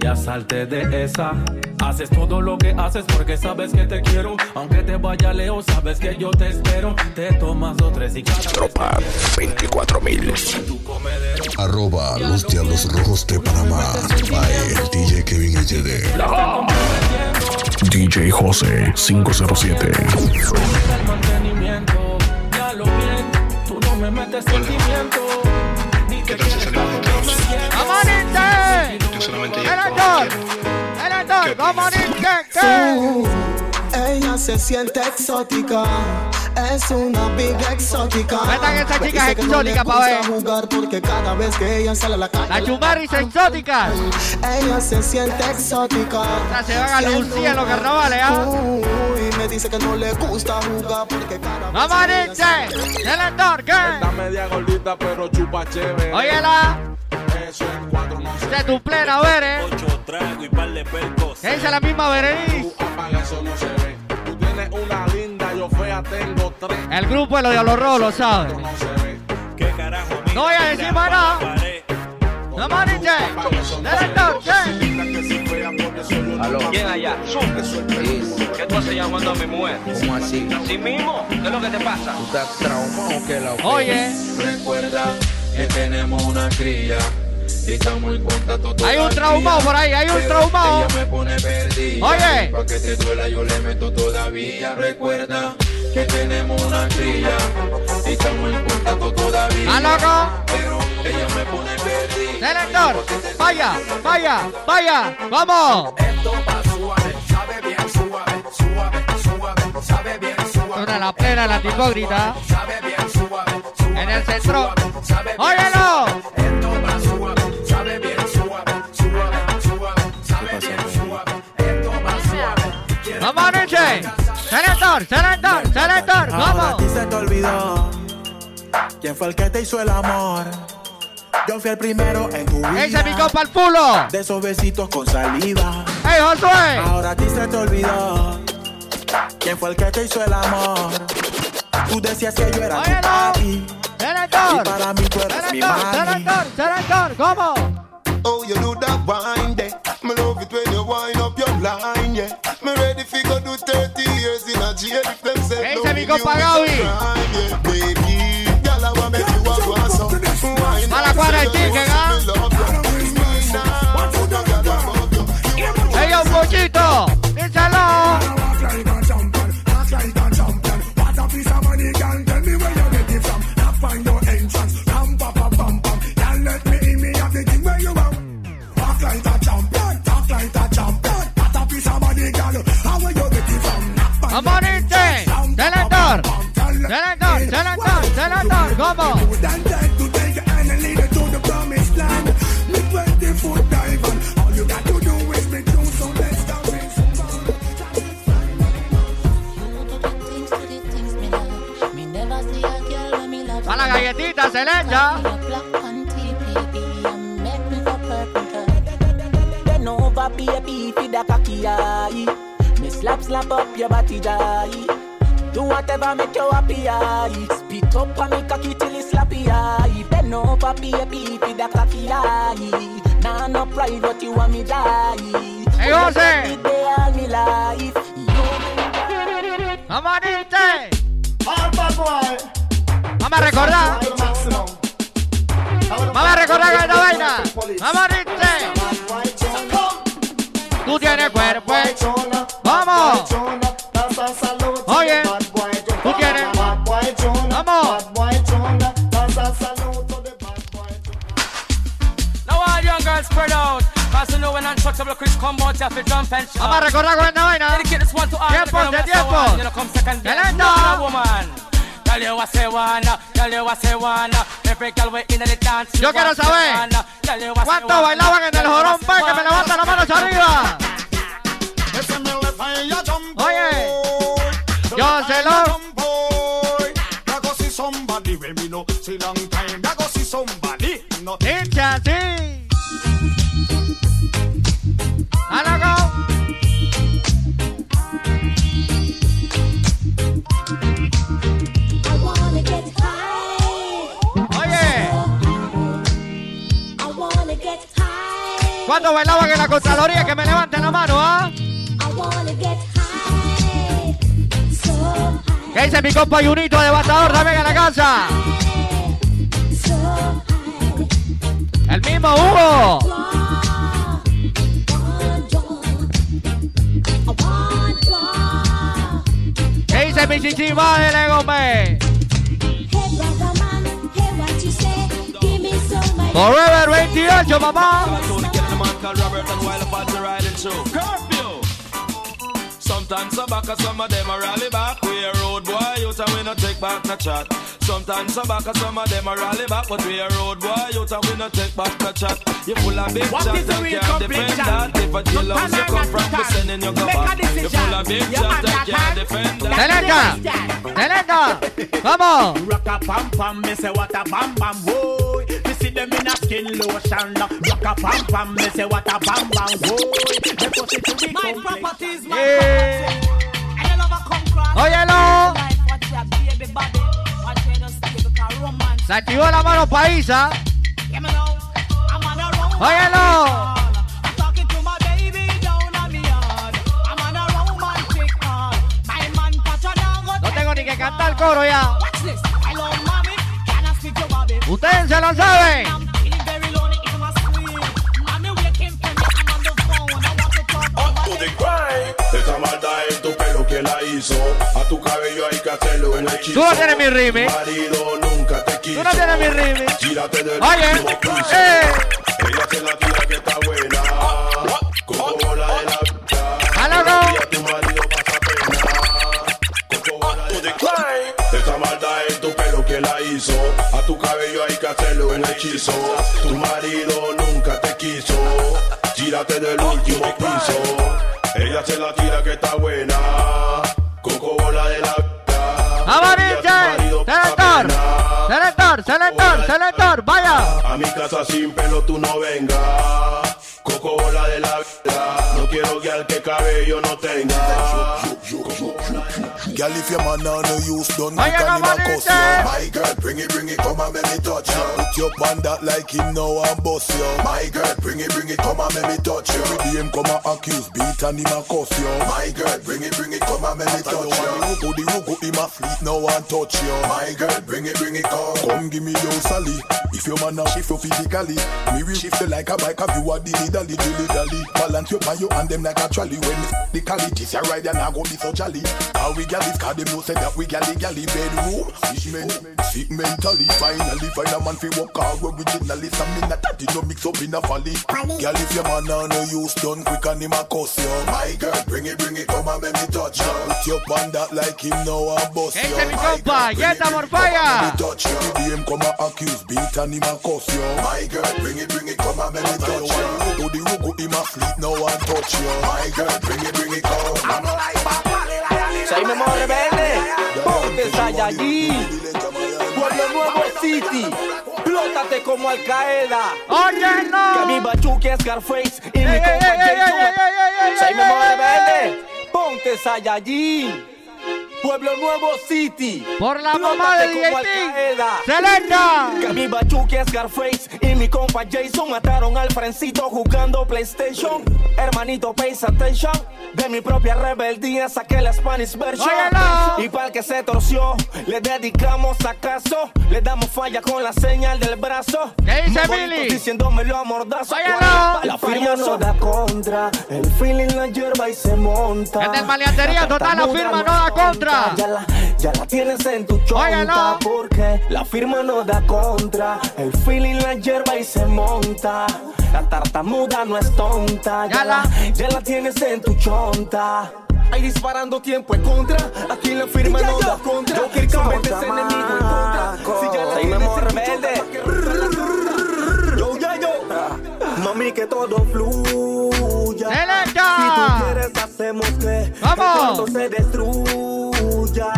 Ya salte de esa. Haces todo lo que haces porque sabes que te quiero. Aunque te vaya lejos, sabes que yo te espero. Te tomas dos, tres y cada Tropa 24000. Arroba los Diablos Rojos de Panamá. By el DJ Kevin HD. DJ José 507. Bien, tú no me metes sentimiento. Ella se siente exótica. Es una big exótica. Cuentan que esta Me chica dice es que no le exótica, pa' ver. jugar porque cada vez que ella sale a la calle. Las exóticas. Ella se siente exótica. Se van a lucir en los carnavales, ¿ah? Me dice que no le gusta jugar porque cada vez. Está media gordita, pero chupa chévere. Óyela. Eso cuatro no se De tu plena, ver, ¿eh? Ocho tragos y par de percos. ¿Qué dice la misma Berenice? Apaga, eso no se ve. Tú tienes una linda, yo fea tengo tres. El grupo de los Diablos Rojos lo sabe. ¿Qué carajo? No voy a decir nada. ¡Amanite! ¡Selector! ¿Qué? Aló. ¿Quién allá? ¿Qué tú haces llamando a mi mujer? ¿Cómo así? ¿Así mismo? ¿Qué es lo que te pasa? ¿Tú estás traumado o qué la Oye. Recuerda que tenemos una cría y estamos en contacto Hay un traumado por ahí, hay un traumado. Ella me pone perdida. Oye. Pa' que te duela yo le meto todavía. Recuerda que tenemos una cría y estamos en contacto todavía. ¿Ah, loco? Pero ella me pone perdida. ¡Selector! ¡Vaya! ¡Vaya! ¡Vaya! ¡Vamos! Una de la plena, la hipócrita. En el centro. ¡Óyelo! ¡Vamos, Nietzsche! ¡Selector! ¡Selector! ¡Selector! Ahora a ¡Vamos! ti se te olvidó quién fue el que te hizo el amor. Yo fui el primero en tu vida. ¡Ese es mi compa el pulo! De esos besitos con saliva. ¡Ey, Josué! Ahora a ti se te olvidó quién fue el que te hizo el amor. Tú decías que yo era tu papi. Y para mí tú eres mi mami. ¡Selector! ¡Selector! ¿Cómo? Oh, you do that wine there. Me love it when you wind up your line, yeah. Me ready fi go do 30 years in a jail if them say Ese no mi with you compa is a Gaby. ¡A morirte! ¡Selector! ¡Selector! ¡Selector! ¡Selector! ¿Cómo? A la galletita se baby, feed a cocky eye. Me slap, slap up your body, jai. Do whatever make you happy, eye. Spit up on me cocky till it's slappy, eye. Bend over, baby, feed the cocky eye. Nah, no pride, but you want me die. Hey, Jose. You dey all me life. Vamos a irte. Vamos a recordar. What say wanna, tell you what say wanna. Every girl we in the dance. Yo quiero saber cuántos bailaban en el jorón que me levanten las manos arriba. Oye, yo se lo. Dice así. ¡A loco! Oye, ¿cuántos bailaban en la Contraloría? Que me levanten la mano, ¿ah? ¿Qué dice mi compa Junito, devastador también en la casa? El mismo Hugo. ¿Qué dice mi chichi madre, Gómez? Forever 28, mamá. Sometimes I back and some of them are rally back. We a road boy out and we no take back no chat. Sometimes I back and some of them are rally back, but we a road boy out and we no take back no chat. You full of big What chat is the and can't defend that. If a jail house you come from, we sending you go back. You full of big You chat and understand? can't defend that. Selecta, selecta. Vamos. Rock a pam pam, me say what a bam bam, whoa. See them in a skin lotion. Rock a pam pam, me say what a bam bam, whoa. They put it to the My properties, my Yeah. property. And you love a watch your baby body. Watch because romance. Se activó la mano paisa. Me. I'm on a my. My man Pachanago. No tengo ni que cantar el coro ya. To talk about it. Esa maldad en tu pelo que la hizo. A tu cabello hay que hacerlo en el Tú no tienes mi rime. marido nunca te quiso. Tú no tienes mi rime. Tírate del Oye. Eh. Ella se la tira que está buena. Como bola de la vida. ¡A loco! Y a tu marido pasa pena. Como bola de la Esa maldad en tu pelo que la hizo. A tu cabello hacerlo en hechizo. Tu marido nunca te quiso. Tírate del último piso. Ella se la tira que está buena. Coco bola de la vida. Vamos, Y a tu marido DJ. pasa Selector. Selector, selector, selector. Vaya. A mi casa sin pelo tú no vengas. Coco bola de la vida. No quiero que al que cabello no tenga. Girl, if your man on no use quick and him a cuss you. My girl, bring it, bring it, come and make me touch you. Put your pan that like him now and bust you. My girl, bring it, bring it, come and make me touch you. Every day him come and accuse, beat and him a cuss you. My girl, bring it, bring it, come and make me touch you. And the rugo, the rugo, him a sleep now and touch you. My girl, bring it, bring it, come. Come give me your sally. If your man a shift you physically, me will shift you like a bike. Have you a dilly dally, dilly dally. Balance your pan, you and them like a trolley. When the qualities you ride, you not gonna be so jolly. How we gal this, cause them know say that we galley galley bedroom. Fish men, sick mentally. Finally find a man fi walk hard originally. Some me not that no mix up in a folly. Girl, if your man a no use done quick and him a cuss you. My girl, bring it, bring it, come and make me touch you. Put your pan that like him now and bust ¿Qué you. dice mi My compa? girl, bring Yeta it, bring it, come Morfaya. and make me touch you. The DM come and accuse, beat and him a cuss you. My girl, bring it, bring it, come and make me touch you. Do the rugo, him a sleep now and touch you. My girl, bring it, bring it, come. Pues Soy Memo Rebelde, ponte allí. Pueblo Nuevo City, plótate como Al Qaeda. Oye, no. Que viva Chucky Scarface y mi compa Soy pues Memo Rebelde, ponte allí. Pueblo Nuevo City. Por la mamá de. Que mi bachuque es Scarface y mi compa Jason mataron al frencito jugando PlayStation. Hermanito, pay attention. De mi propia rebeldía saqué la Spanish version. Óyelo. Y para el que se torció, le dedicamos acaso. Le damos falla con la señal del brazo. ¿Qué dice Billy? Diciéndomelo a mordazo. La firma no da contra. El feeling la hierba y se monta. Es del maleantería total, la firma no da contra. Ya la, ya la tienes en tu chonta Óyelo. porque la firma no da contra. El feeling la hierba y se monta. La tartamuda no es tonta. Ya, la, ya la tienes en tu chonta. Ahí disparando tiempo en contra. Aquí la firma no da contra. Yo quiero ese enemigo en contra. Si ya la Soy tienes Rebelde. que Yo, ya, yo. Mami, que todo fluya. Selecta. Si tú quieres, hacemos que Vamos. el se destruya.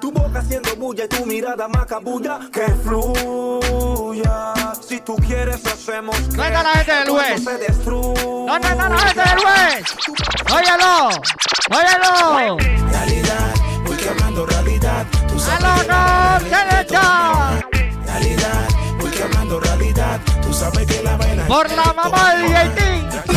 Tu boca haciendo bulla y tu mirada macabulla. Que fluya. Si tú quieres, hacemos que ¿Dónde está la gente del West? se destruya. ¿Dónde está la gente del West? Óyelo. Óyelo. Realidad, voy quemando realidad. Tú sabes ¡Aló, no! ¡Selecta! Realidad, voy quemando realidad. Tú sabes que la vaina Por la mamá de DJT.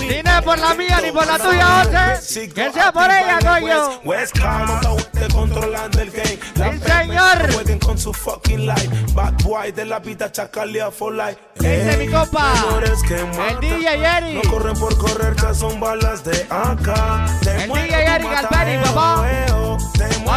Ni no por la mía ni por la tuya, José. Que sea por ella, coño. West Calm, te controlando el game. La Sí, señor. Jueguen con su fucking life. Bad boy de la pita chacalea for life. ¿Qué dice mi que El. DJ Eric. No corren por correr, ya son balas de acá. El DJ mata, Galvani, papá. mi muero,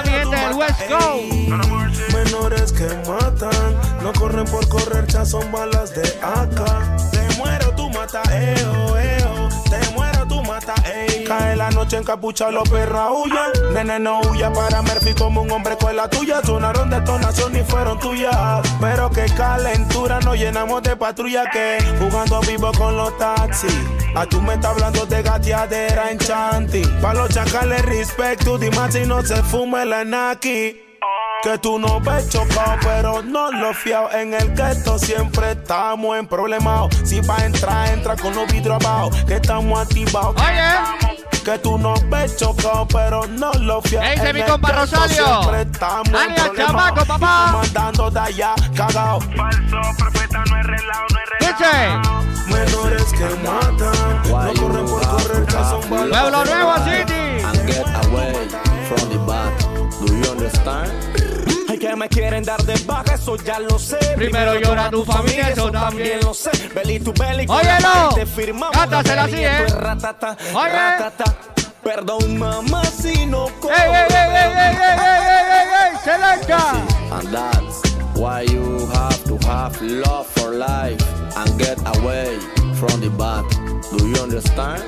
gente del West Coast. Menores que matan. No corren por correr, ya son balas de acá. Te muero, mata, eo, eo. Te muero, tú mata, ey. Cae la noche en capucha, los perros aullan. Nene, no huya para Murphy como un hombre con la tuya. Sonaron detonación y fueron tuyas. Pero qué calentura, nos llenamos de patrulla que jugando vivo con los taxis. A tú me estás hablando de gateadera en chanti. Pa' los chacales, respect, tú si no se fume la naki. Que tú no ves chocado, pero no lo fiao. En el gueto siempre estamos en problemas. Si pa' entrar, entra con los vidrios abajo. Que estamos activados. Oye. Que tú no ves chocado, pero no lo fiao. ¿Qué dice En mi el compa Rosalio? Siempre estamos en chamaco, papá. Mandando de allá, cagao. Falso, profeta, no es relao, no es Dice. Menores que matan. No corren por correr, que son balas. Pueblo Nuevo City. and get away from the bad. Do you understand? Que me quieren dar de baja, eso ya lo sé. Primero llora tu familia, eso también. lo sé. Belly to belly, Óyelo. la mano te firmamos. Cántasela así, ¿eh? ratata, Oye. ratata. Perdón, mamá, si no corro. ¡Ey, ey, ey, ey, ey, ey, ey, ey, ey, ey! ¡Selecta! And that's why you have to have love for life and get away from the bad. Do you understand?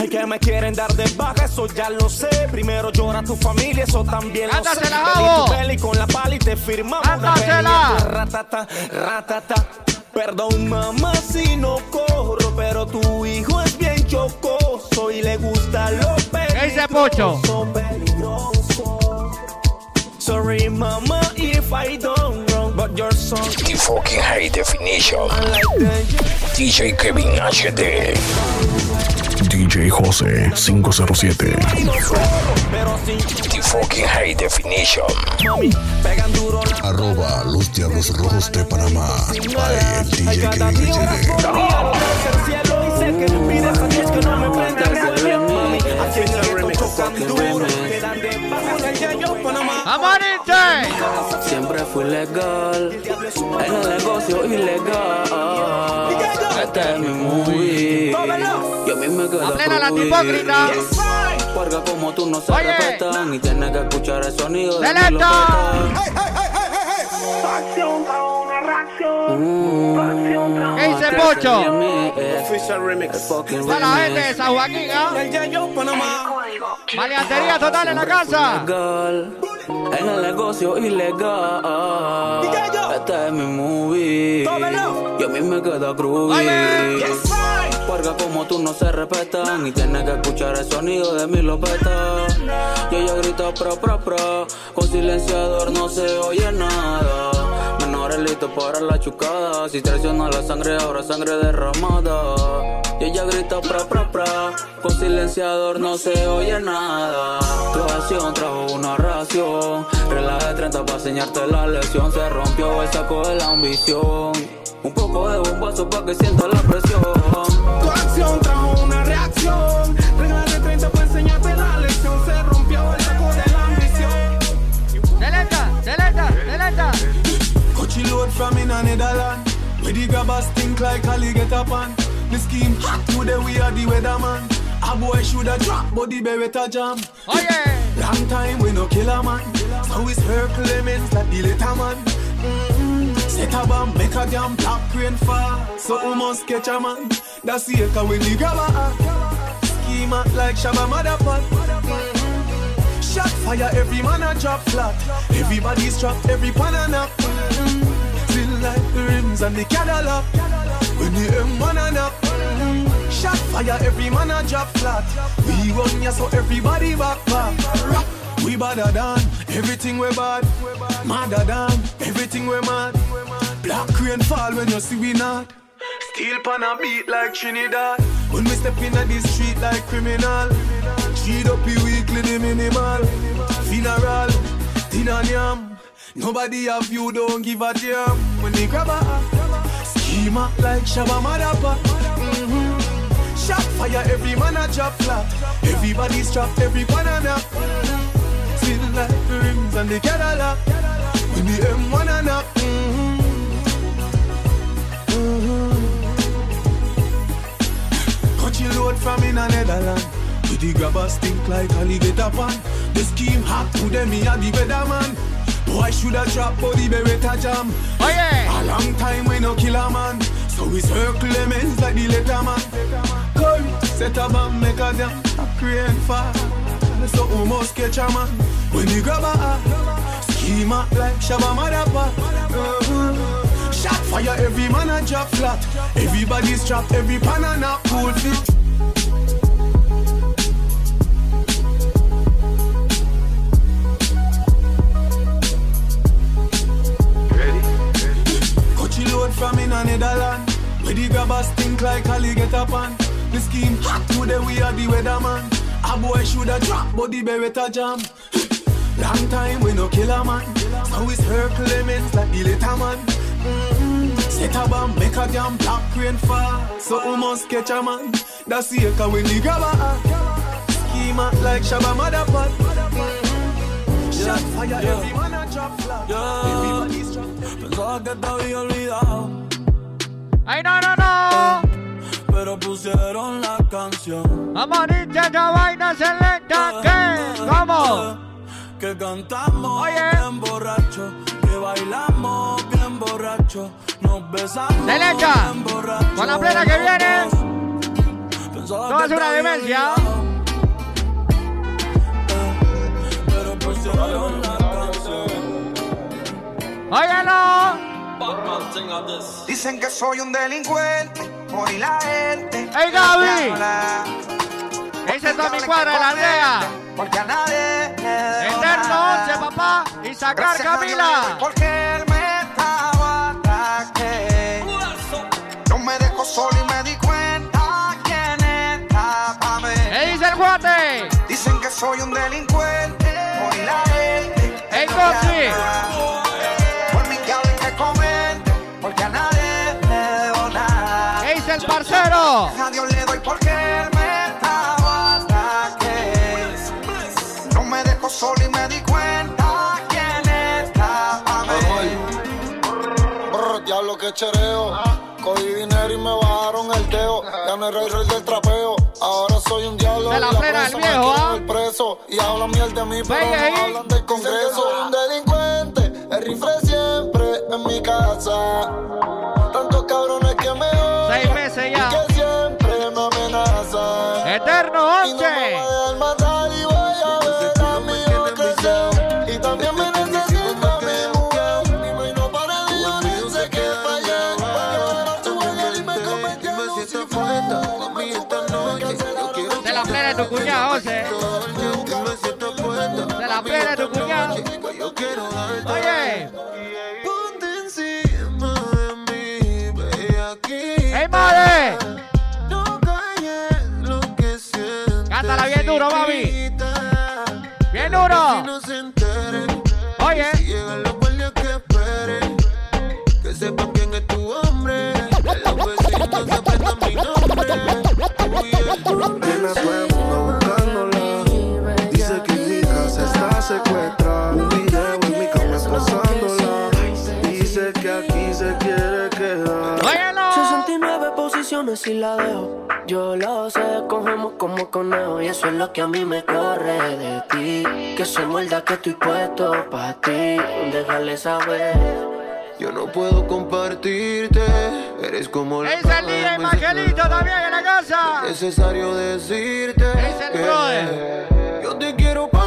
Ay, que me quieren dar de baja, eso ya lo sé. Primero llora tu familia, eso también lo sé. To belly con la pala y te firmamos. Ándasela. Ratata, ratata. Perdón, mamá, si no corro, pero tu hijo es bien chocoso y le gusta lo peligroso. ¿Qué dice Pocho? peligroso. Sorry, mama, if I don't wrong, but your son The fucking high definition. like DJ Kevin HD. DJ José 507. Fucking High Definition. Arroba los Diablos Rojos de Panamá. Ay, el DJ que Siempre fui legal, en el negocio ilegal. Es mi movie, y a mí me queda Aplena la hipócrita. Porque como tú no se Oye. respetan y tienes que escuchar el sonido de mi ¡Selecta! lopeta. ¿Qué dice Pocho? Official remix. Para la gente de San Joaquín, ¿ah? El Yayo, Panamá. Maleantería total en la casa. En el negocio ilegal. Este es mi movie. Y a mí me queda. Oye. puercas como tú no se respetan. Y tienes que escuchar el sonido de mi lopeta. Y ella grita pro, pro, pro. Con silenciador no se oye nada. Menores listos para la chucada. Si traiciona la sangre, ahora sangre derramada. Ella grita pra, pra, pra. Con silenciador no se oye nada. Tu acción trajo una ración. Relaje 30 para enseñarte la lección. Se rompió el saco de la ambición. Un poco de bombazo para que sienta la presión. Tu acción trajo una reacción. Regálate 30 para enseñarte la lección. Se rompió el saco de la ambición. Selecta, selecta, selecta. Coachy load from in a Where the grabbers think like Ali get up on. The scheme hot today we are the weatherman. A boy shoulda drop, but the beretta jam. Oh yeah. Long time we no kill a man. So it's her Clemens like the later man. Mm-hmm. Set a bomb, make a damn black rain fall. So we must catch a man. That's the echo when the grabber act. Schema like Shabba Motherpot. Mm-hmm. Shot fire, every man a drop flat. Everybody's trapped, every pan a knock. Mm-hmm. Like the rims and the Cadillac. When the M1 a knock. Mm-hmm. Shot fire, every man a drop flat. We run ya so everybody back back. We badder than everything we bad. Madder than everything we mad. Black rain fall when you see we not. Steel pan a beat like Trinidad. When we step in the street like criminal. Cheat up weekly the minimal. Funeral, dinner yam. Nobody have you, don't give a damn. When they grab a schema like Shabba Madapa. Mm-hmm. Shot fire, every man a drop flat. Everybody's trapped, every banana. Feel like the rims and the Cadillac. When the M1 a knock. Mm-hmm. Your load from in a Netherland. With the grabbers stink like alligator pan. The scheme hot to them, me a the weatherman. Boy should I drop body beretta jam. Oh yeah. A long time we no kill a man. So we circle lemons like the letter man. Curry, set a bomb, make a damn. A crane fall. So we must catch a man. When the grabber a schema like Shabba Madapa. Uh-huh. Shot fire, every man a drop flat. Everybody's trapped, every pan a knock cool fit. From in a Netherland. Where the grabbers think like alligator pan. The scheme hot today we are the weatherman. A boy shoulda drop, but the beretta jam. Long time we no kill a man. So it's her Clemens like the later man. Mm-hmm. Set a bomb, make a damn black rain fall. So we must catch a man. That's the echo when the grabber act. Schema like Shabba Motherpot. Mm-hmm. Shot fire, every man a drop flat. Everybody's. Pensaba que te había olvidado. ¡Ay, no, no, no! Pero pusieron la canción. Vamos, esta vaina selecta. ¿Qué? ¿Cómo? Que cantamos Oye. bien borracho. Que bailamos bien borracho. Nos besamos Selecta. bien borracho. Con la plena que viene. Pensaba No es una te demencia. había Pero pusieron la canción. Óyelo. Dicen que soy un delincuente, por y la gente. ¡Ey, Gaby! Ese es mi cuadra de la aldea. Porque a nadie Eterno nada. 11, papá. Y sacar Camila. Porque él me estaba ataque. No me dejó solo y me di cuenta quién está mí. ¿Qué dice el guate? Dicen que soy un delincuente, A Dios le doy porque él me estaba ataque. No me dejó solo y me di cuenta quién mí. Brr, diablo que chereo. Cogí dinero y me bajaron el teo. Ya no era el rey del trapeo. Ahora soy un diablo. De la y la prensa me viejo, ¿ah? preso. Y hablan mierda de mí, pero no hablan del congreso. duro. no se enteren. Oye. Si llegan los guardias que esperen. Que sepan quién es tu hombre. Que los vecinos se aprendan mi nombre. Uy, el Tiene todo el mundo buscándola. Dice que mi casa está secuestrada. Un video en mi cama esposándola. Dice que aquí se quiere quedar. 69 posiciones y la dejo yo lo sé, cogemos como conejo. Y eso es lo que a mí me corre de ti. Que se muerda que estoy puesto pa' ti. Déjale saber. Yo no puedo compartirte. Eres como la Es el DJ Magelito también en la casa. necesario decirte el que brother. yo te quiero pa'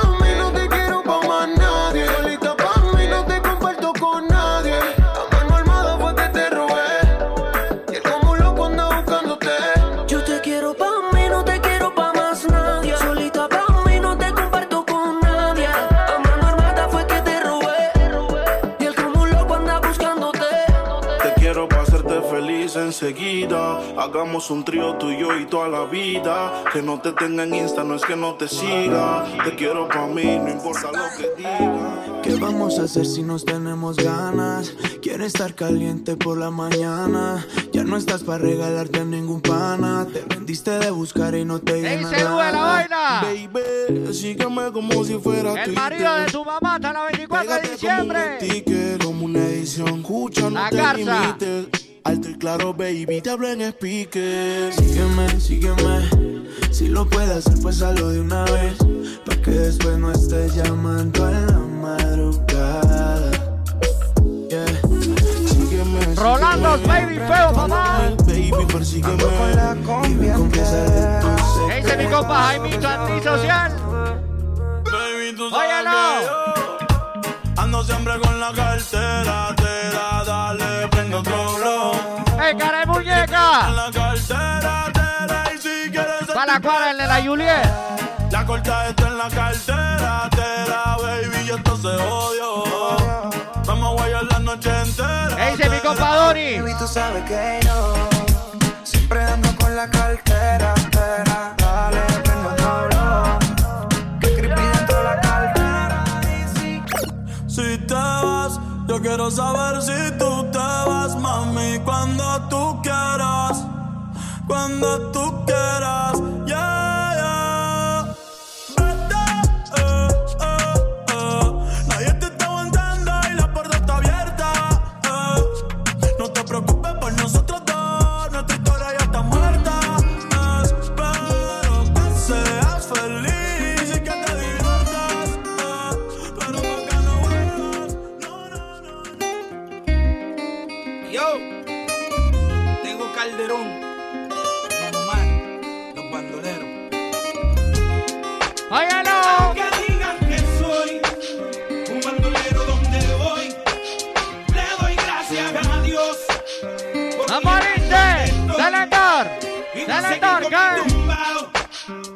enseguida. Hagamos un trío tú y yo y toda la vida. Que no te tenga en Insta, no es que no te siga. Te quiero pa' mí, no importa lo que diga. ¿Qué vamos a hacer si nos tenemos ganas? Quiero estar caliente por la mañana. Ya no estás para regalarte a ningún pana. Te vendiste de buscar y no te llena se duele la vaina. Baby, sígueme como si fuera El marido de tu mamá hasta la 24 de diciembre. ticket, como una edición. Escucha, no La te garza. limites. Alto y claro, baby, te hablo en speaker. Sígueme, sígueme. Si lo puedes hacer, pues hazlo de una vez. Pa' que después no estés llamando en la madrugada. Yeah. Sígueme, Rolando, sígueme. baby, feo, papá. Baby, persígueme. ¿Qué dice mi compa Jaimito antisocial? Baby, tú Oye, sabes no. que yo ando siempre con la cartera. Juliet. La corta está en la cartera, te da, baby, y esto se odio. Vamos a guayar la noche entera. ¿Qué dice mi compa Doni? Baby, tú sabes que yo siempre ando con la cartera, espera, dale, prende otro blow. Que creepy dentro de la cartera. Si te vas, yo quiero saber si tú te vas, mami, cuando tú quieras, cuando tú quieras,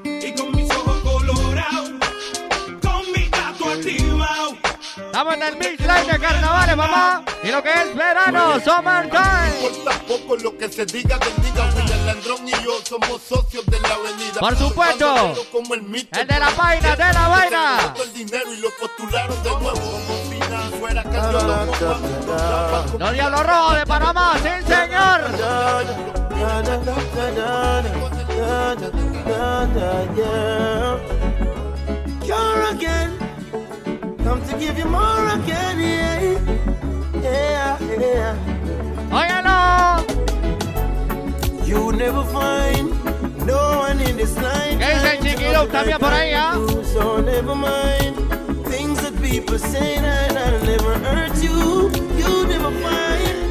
Y con mis ojos colorados, con mi gato activado. Estamos en el de carnavales, mamá. Y lo que es verano, summertime. importa poco lo que se diga del diga William Landrón y yo somos socios de la avenida Por supuesto. Como el mito El de la vaina, de la vaina. El dinero y lo postularon de nuevo fuera Los Diablos Rojos de Panamá, sí señor. You're again. Come to give you more again, yeah. Yeah, yeah. Óyalo. You never find no one in this line. ¿Qué dice ah? So never mind things that people say that I'll never hurt you. You never find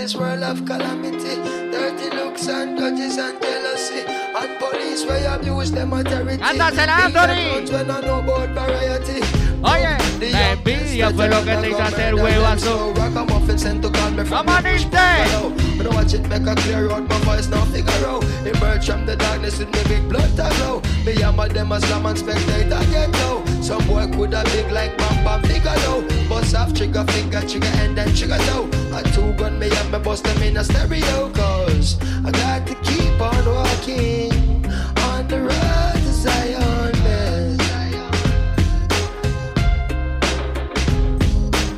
this world of calamity, dirty looks and grudges and jealousy, and police where you abuse them authority. Ándasela, Anthony. When I know about variety. Oye, la envidia fue lo que te hizo hacer huevazo. Ragamuffin sent to call me from Come on, the Inte. But I watch it make a clear out my voice now figure out. Emerge from the darkness with me big blood to glow. Me hammer them as slam and spectator get low Some boy coulda big like Bam Bam Figaro Bust off trigger finger, trigger end and trigger toe a two gun me and me bust them in a stereo cause I got to keep on walking on the road to Zion.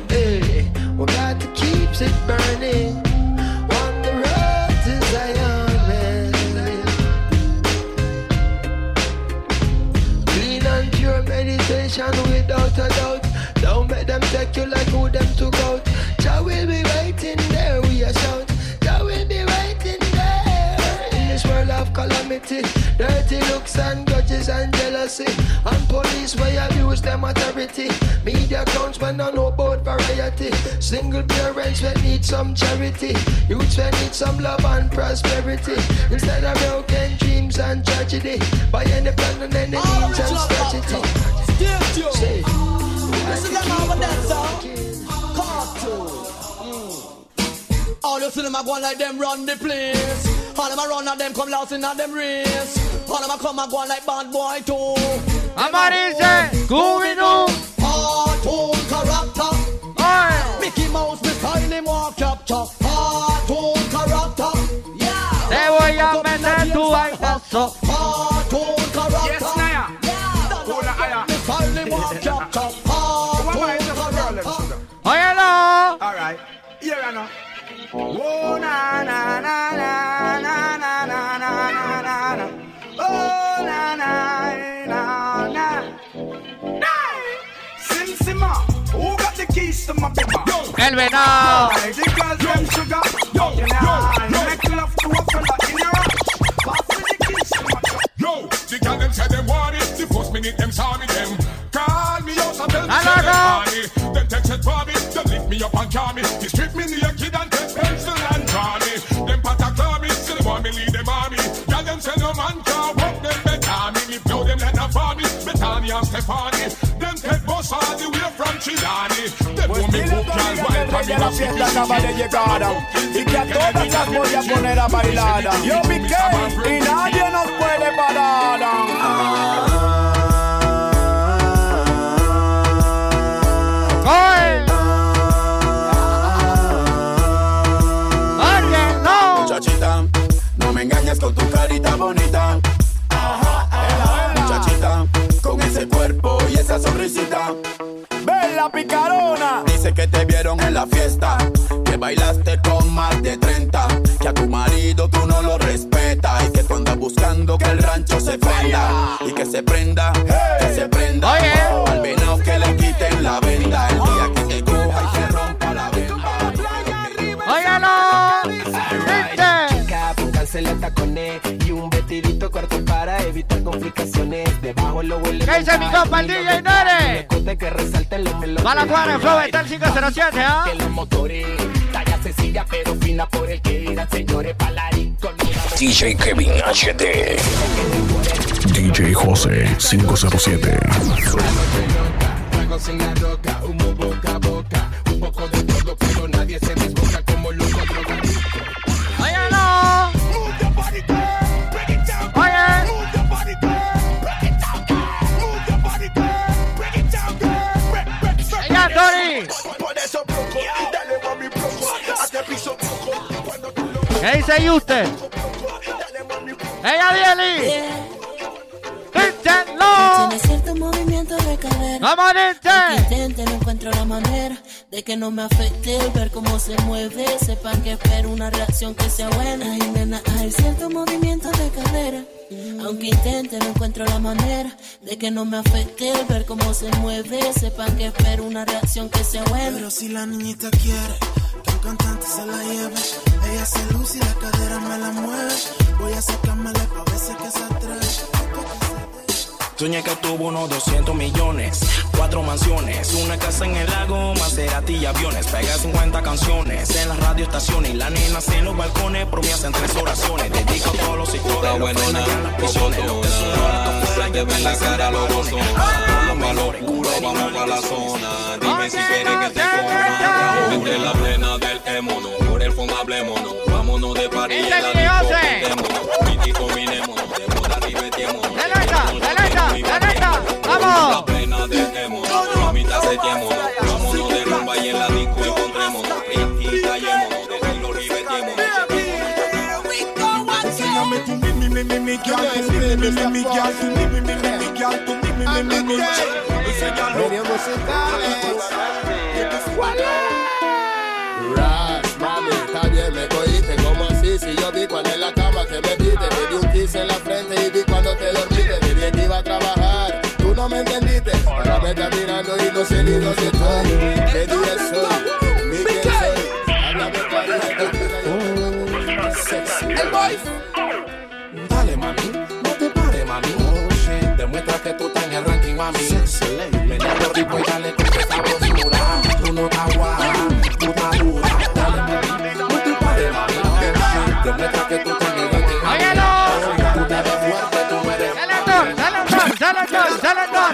Hey, we got to keep it burning. And grudges and jealousy. And police where abuse them authority. Media clowns when I know about variety. Single parents when need some charity. Youths when need some love and prosperity. Instead of broken dreams and tragedy. By any plan and any means and strategy. Say, This is them over that song. Cartoon. Mm. All you see them a go like them run the place. All them a run and them come last in a them race. All them a come and go like bad boy too. Amarillo, Scooby-Doo. Cartoon character. Mickey Mouse, me style him walk capture. Cartoon character. Yeah. Te voy a meter tu bailazo. Cartoon character. Yes, Naya. Hola, Aya. Me style him walk capture. Cartoon character. Óyelo. All right. Here I know. Oh, na, na, na, na, na, na, na, na, na, na, na. My Yo, the girl them say them want it. The first minute them saw me them. Call me out and tell me say them want it. Them text for me. Them lift me up and call me. They strip me naked and take pencil and draw me. Them patter claw me. Still want me lead them army. Girl them say no man them like a farmy. Betani and Stefani. Them take bus all the way from Chilani. Them want me cook girl while coming la up fiesta acaba de llegar y que a todas las voy a poner a bailar. Yo piqué y nadie nos puede parar. No me engañes con tu carita que te vieron en la fiesta, que bailaste con más de 30, que a tu marido tú no lo respetas y que tú andas buscando que el rancho se prenda y que se prenda, que se prenda. Al evitar complicaciones. Debajo lo huele. ¿Qué dice mi compa, el DJ Nere? Escote que resalten los melones. Va la cuadra en Flow, está el 507, ¿ah? Que los motores, talla sencilla pero fina por el que irán, señores, palarín con DJ Kevin HD. DJ José 507. Tragos en la roca, humo ¿Qué dice usted? ¡Ella, Dieli! ¡Díselo! Tiene cierto movimiento de cadera. ¡Vamos, intente, no encuentro la manera de que no me afecte el ver cómo se mueve. Sepan que espero una reacción que sea buena. Ay, nena, hay cierto movimiento de cadera. Aunque intente, no encuentro la manera de que no me afecte el ver cómo se mueve. Sepan que espero una reacción que sea buena. Pero si la niñita quiere cantante se la lleve, ella se luce y la cadera me la mueve. Voy a sacármela pa' ver si es que se atreve. Soñé que tuvo unos 200 millones, cuatro mansiones, una casa en el lago, Maserati y aviones. Pega 50 canciones en las radioestaciones y la nena en los balcones promesa en tres oraciones. Dedico a todos los sectores, los y a las prisiones. Los que son altos fuera y en la cara los bozones. Los culos, vamos pa' la zona. Dime si quieres que te coma. Entre la plena del émono, por el fondo hablémonos. Vámonos de en la disco. Piti combinémonos, de moda divertémonos. ¡Vamos! La del émono, mamita setémonos. Vámonos de rumba y en la disco. Piti callémonos, de estilo ribetémonos. Enséñame tu mi mi mi mi mami, está bien, me cogiste como así Si yo vi cuando en la cama que me viste Te di un kiss en la frente y vi cuando te dormiste Dije que iba a trabajar, tú no me entendiste Para Me está mirando y no sé ni dónde estoy. ¿Qué día soy? Ni quién soy. Háblame clarito. Sexy. El boy. Dale, mami, no te pares, mami. Demuestra que tú estás en el ranking, mami. Ven a tu rico y dale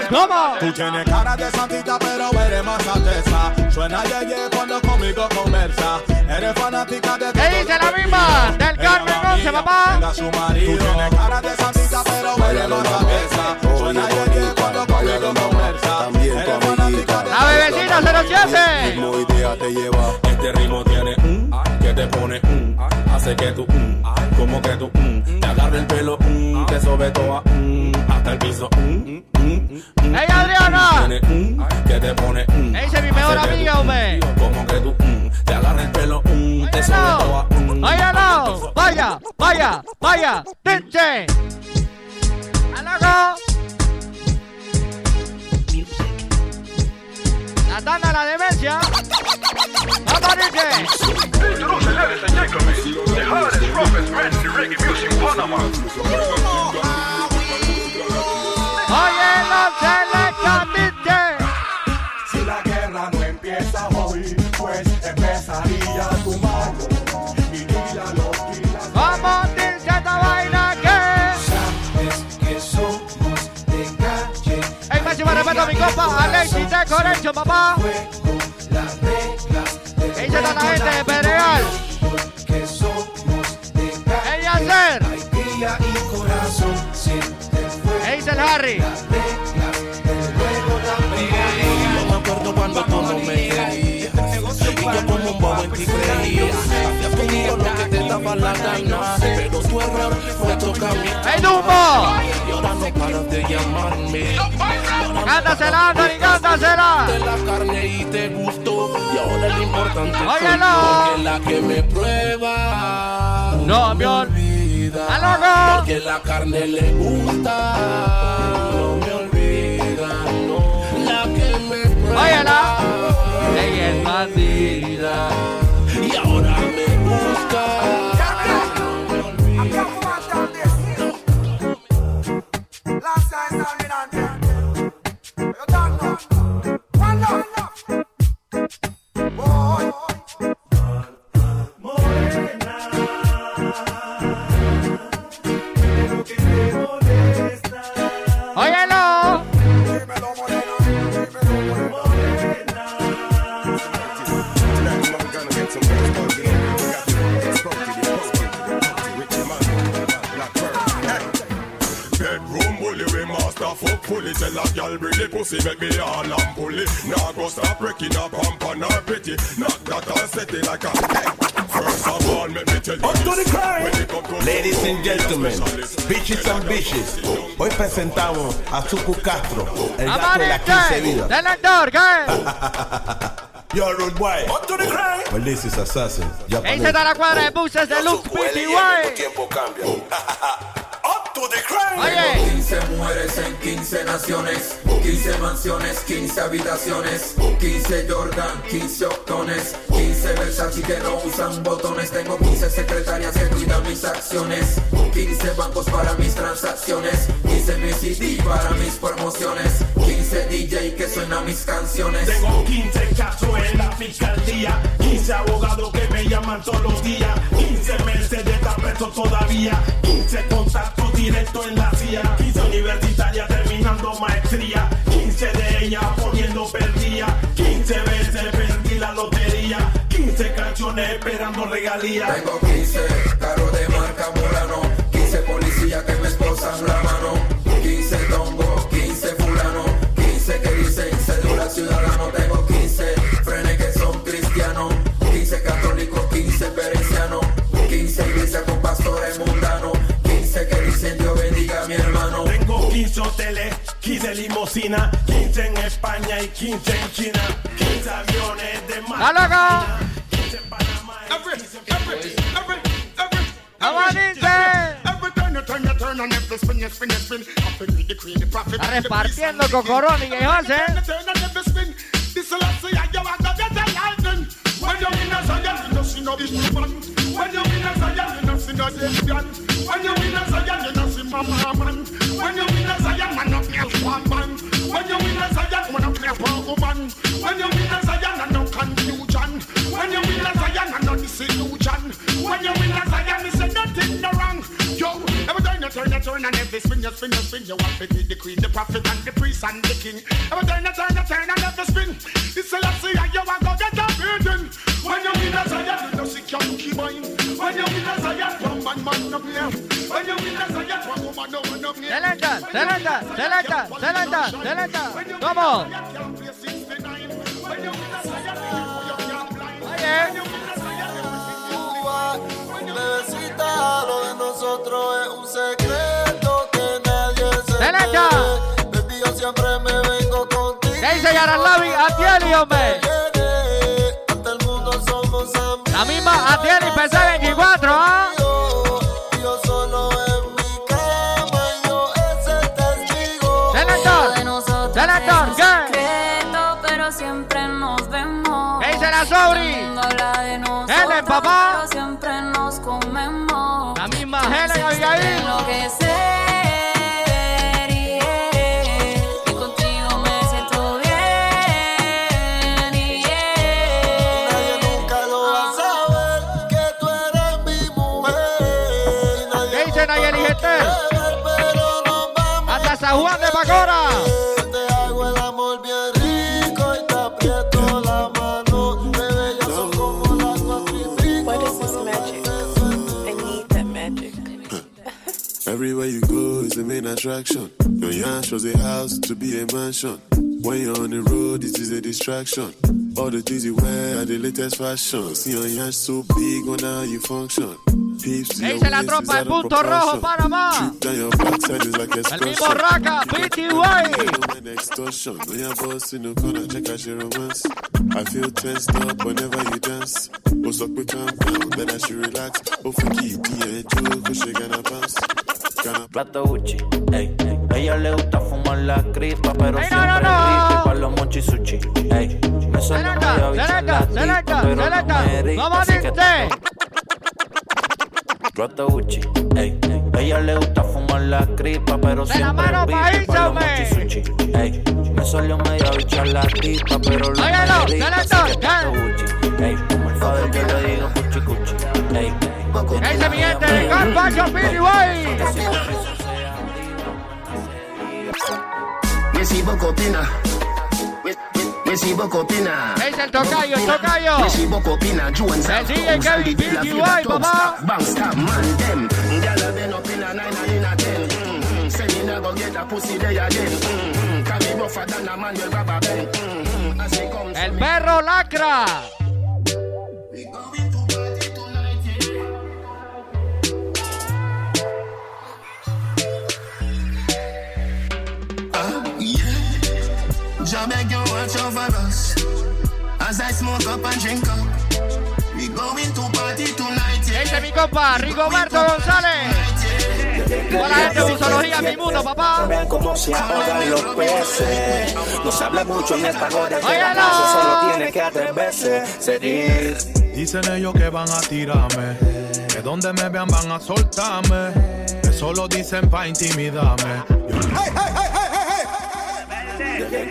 ¿cómo? Tú tienes cara de santita, pero eres más alteza. Suena yeye cuando conmigo conversa. Eres fanática de ¿Qué dice la misma? Del Carmen 11, papá. Tenga su marido. Tú tienes cara de santita, pero eres más alteza. Suena yeye cuando conmigo conversa. Eres fanática de La bebecita 07. ritmo y día te lleva. Este ritmo tiene un que te pone un, hace que tú un, como que tú un, te agarra el pelo un, te sobe toda un, hasta el piso un, un, un. ¡Ey, Adriana! Tiene que te pone un, Ese es mi mejor amiga, hombre. como que tú un, te agarra el pelo un, te. Vaya, no. Vaya, vaya, vaya. DJ. ¡Alago! La tanda, la demencia. Oye, no se. Si la guerra no empieza hoy, pues empezaría. Y Vamos, esta vaina que. Sabes que somos de calle. El máximo respeto a mi compa papá. Las reglas de ¿Qué dice toda la gente de? Harry? Un. Y ahora no paras de llamarme No, amor. Olvida ¡Aló! Porque la carne le gusta No me olvida, no La que me prueba Óyela. Ella es bandida. y ahora me busca. Last time standing on there. You done now. The pussy make me all and pulley Nah go stop breaking up pump on her pretty Not that I'll set it like a First of all make me tell you Up to the this. crime. When it come to Ladies and gentlemen, bitches and bitches, hoy presentamos a Zuku Castro, el gato de las 15 Amanece. vidas. Selector, ¿qué? Yo, Rude Boy. Well, this is Assassin. ¿Qué dice Japanese. toda la cuadra de buses de Lux PTY? tiempo cambia. (laughs) Oye. 15 mujeres en 15 naciones, 15 mansiones, 15 habitaciones, 15 Jordan, 15 octones, 15 Versace que no usan botones, tengo 15 secretarias que cuidan mis acciones, 15 bancos para mis transacciones, 15 mi CD para mis promociones, 15 DJ que suenan mis canciones. Tengo 15 casos en la fiscalía, 15 abogados que me llaman todos los días, 15 meses de estar preso todavía, 15 contactos directos en la CIA, 15 universitarias terminando maestría, 15 de ellas poniendo perdía, 15 veces 15 canciones esperando regalías. Tengo 15 carros de marca Murano, 15 policías que me esposan la mano, 15 tongo, 15 fulano, 15 que dicen cédula ciudadano, tengo 15 frenes que son cristianos, 15 católicos, 15 pericianos, 15 iglesias con pastores mundanos, 15 que dicen Dios bendiga a mi hermano. Tengo 15 hoteles, 15 limusinas, 15 en España y 15 en China, 15 aviones de mar. Repartiendo cocorón y José. Turn and turn, turn, and every spin, you spin, you spin. You want to be the queen, the prophet, and the priest, and the king. Every time you turn, you turn, and every spin. It's a lot, see, you want to get a building. When you in a Zion, you don't see monkey mind. When you in a Zion, one man, man, no play. When you in a Zion, one woman, no one, no play. Selenta, selenta, selenta, selenta, selenta. Vamos. Bebecita, lo de nosotros es un secreto que nadie se Selenta. Baby, yo siempre me vengo contigo. ¿Qué dice Yaralabi? Atieli, hombre. La misma Atieli, PC 24, ¿ah? Attraction. Your yarn shows a house to be a mansion. When you're on the road, it is a distraction. All the things you wear are the latest fashion. See your yarn so big on how you function. Peeps to ¿Qué your dice la tropa? El punto rojo. Panamá. Drip down your backside is like El mismo. Raca, PTY. Extortion. When you're boss in the corner, check out your romance. I feel tensed up whenever you dance. What's up with calm down? Then I should relax. Oh, forgive me, joke, cause she gonna bounce. Plato Gucci, ey. Ella le gusta fumar la cripa, pero Ey, no, siempre no, no. rico y pa' los mochi sushi, ey. Me suena medio bicha la tipa, pero no me Vamos, así que. Plato Gucci, ey. Ella le gusta fumar la cripa, pero siempre rico y pa' los mochi sushi, ey. Me salió medio bicha la tipa, pero lo me eriza, así que Plato Gucci, ey. Como el father yo le digo cuchi cuchi, ey. ¿Qué dice mi gente? ¿Qué dice el tocayo? El tocayo. Missy Bocopina. Jones El DJ Kevin PTY, papá. Bang stop man them. Gyal been up in a nine and in a ten. Say me nah go get a pussy there again. Can be rougher than a man with rubber band. As he comes El perro lacra. Jah beg you watch over us As I smoke up and drink up We going to party tonight ¿Qué dice mi compa? Rigoberto González. Toda la gente Musología, mi mundo, papá. Vean cómo se ahogan los peces. No se habla mucho en esta hora que la clase solo tiene que atreverse. Seguir. Dicen ellos que van a tirarme, que donde me vean van a soltarme. Eso lo dicen pa' intimidarme.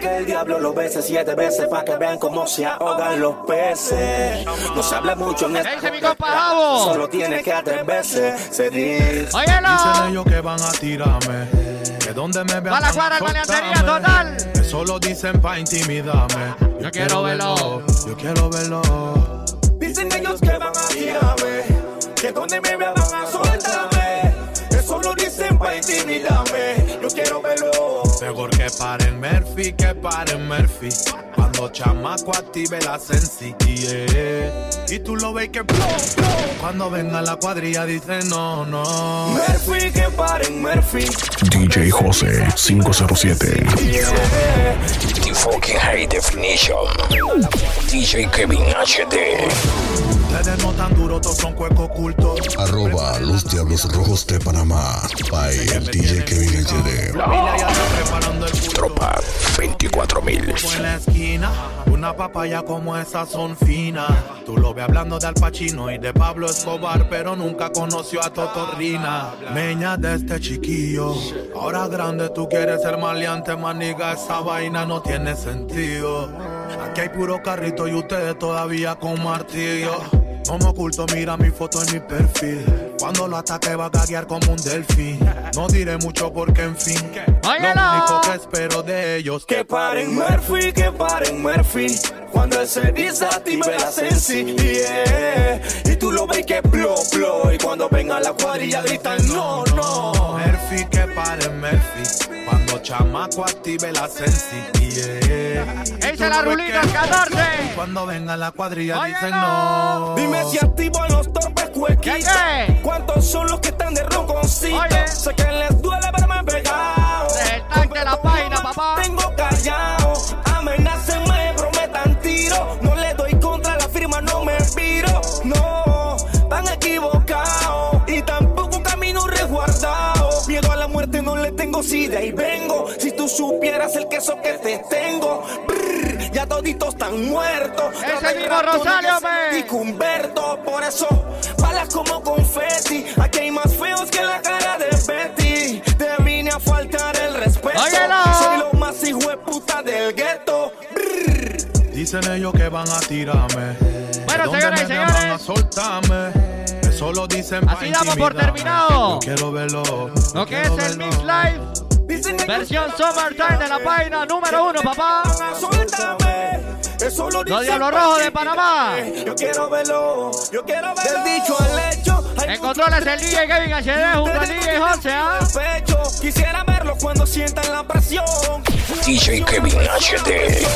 Que el diablo lo bese siete veces para que vean cómo se ahogan los peces. No se habla mucho en esta dice mi compa Javo? Solo tiene que atreverse. Seguir. Dicen ellos que van a tirarme, que donde me vean Va la van a cuadra, maleantería soltarme. total. Eso lo dicen pa' intimidarme. Yo quiero verlo. Yo quiero verlo. Dicen ellos que van a tirarme, que donde me vean van a soltarme. Eso lo dicen para intimidarme. Que paren Murphy, que paren Murphy. Cuando chamaco active la sensi, yeah. Y tú lo ves que blow, blow. Cuando venga la cuadrilla dice no, no. Murphy, que paren Murphy. DJ José 507. The fucking flow. Definition. DJ Kevin HD. Ustedes no tan duro, todos son cuecos ocultos. Arroba los Diablos Rojos de Panamá. By el DJ Kevin HD. Familia ya está preparando el culto. Tropa 24 mil. En la esquina, una papaya como esa son finas. Tú lo ves hablando de Al Pacino y de Pablo Escobar, pero nunca conoció a Totorrina. Meña de este chiquillo, ahora grande tú quieres ser maleante, maniga, esa vaina no tiene sentido. Aquí hay puro carrito y ustedes todavía con martillo. No me oculto, mira mi foto en mi perfil. Cuando lo ataque va a gaguear como un delfín. No diré mucho porque en fin. Lo único que espero de ellos Que paren Murphy, que paren Murphy. Cuando él se desactive la sensi, yeah. Y tú lo ves que plo, plo. Y cuando venga la cuadrilla gritan no, no. Murphy, que pare Murphy. Cuando chamaco active la sensi, yeah. Tú la rulita, que- el 14. Cuando venga la cuadrilla dicen no. Dime si activo a los torpes cuequitos. ¿Qué, ¿Cuántos son los que están de ronconcito? Oye. Sé que les duele verme pegado. Tengo, si de ahí vengo. Si tú supieras el queso que te tengo. Brr, ya toditos están muertos. Ese mismo Rosario, Y Cumberto, por eso balas como confeti. Aquí hay más feos que la cara de Betty. Te vine a faltar el respeto. Óyelo. Soy lo más hijo de puta del gueto. Dicen ellos que van a tirarme. Bueno, ¿De dónde señoras y me van señores. a soltarme. Eso lo dicen Así damos por terminado. Quiero verlo. Lo que es el Mix Live. Versión Summertime de la página número uno, papá. Suéltame. Eso lo Los Diablos Rojos de Panamá. Yo quiero verlo. Yo quiero verlo. Del dicho al hecho. En controles el DJ Kevin HD junto al DJ José, ¿ah? pecho. Quisiera verlo cuando sientan la presión. DJ Kevin HD.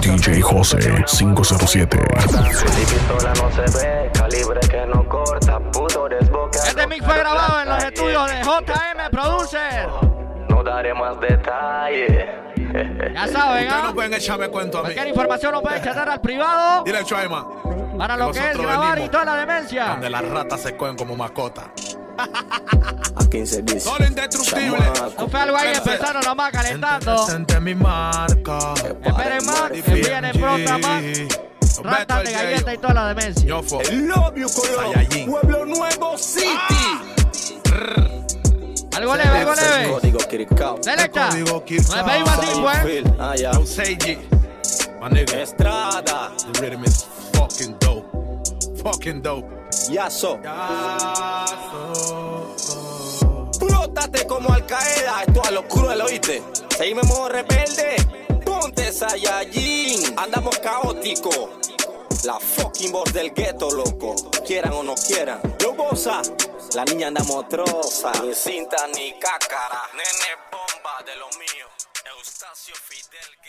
DJ José 507. Mi pistola no se ve, calibre que no corta, puto desboca. Este mix fue grabado en los estudios de JM Producer. No daré más detalles. Ya saben, Ustedes ¿ah? no pueden echarme cuento a mí. Cualquier información lo pueden chatar al privado Dile, Chaima. para lo que es grabar y toda la demencia. Donde las ratas se cogen como mascota. A 15 dice. Solo indestructible. No fue algo ahí empezaron nomás calentando. Presente mi marca. Esperen más, que vienen pronto más. Ratas de galleta y toda la demencia. Yo fue. Love you, Colón. Saiyajin. Pueblo Nuevo City. Algo leve, algo leve. Código Kirikao. Selecta. Código Nos Kirkao. despedimos así, pues. Ah, ya. Seiji. My nigga. Estrada. The rhythm is fucking dope. Fucking dope. Yaso. Flótate como Al Qaeda. Esto a lo cruel, ¿oíste? Seguime modo rebelde. Ponte Saiyajin. Andamos caótico. La fucking voz del gueto, loco. Quieran o no quieran. Yo goza. La niña anda motrosa. Ni cinta ni cácara. Nene bomba de lo mío. Eustacio Fidel.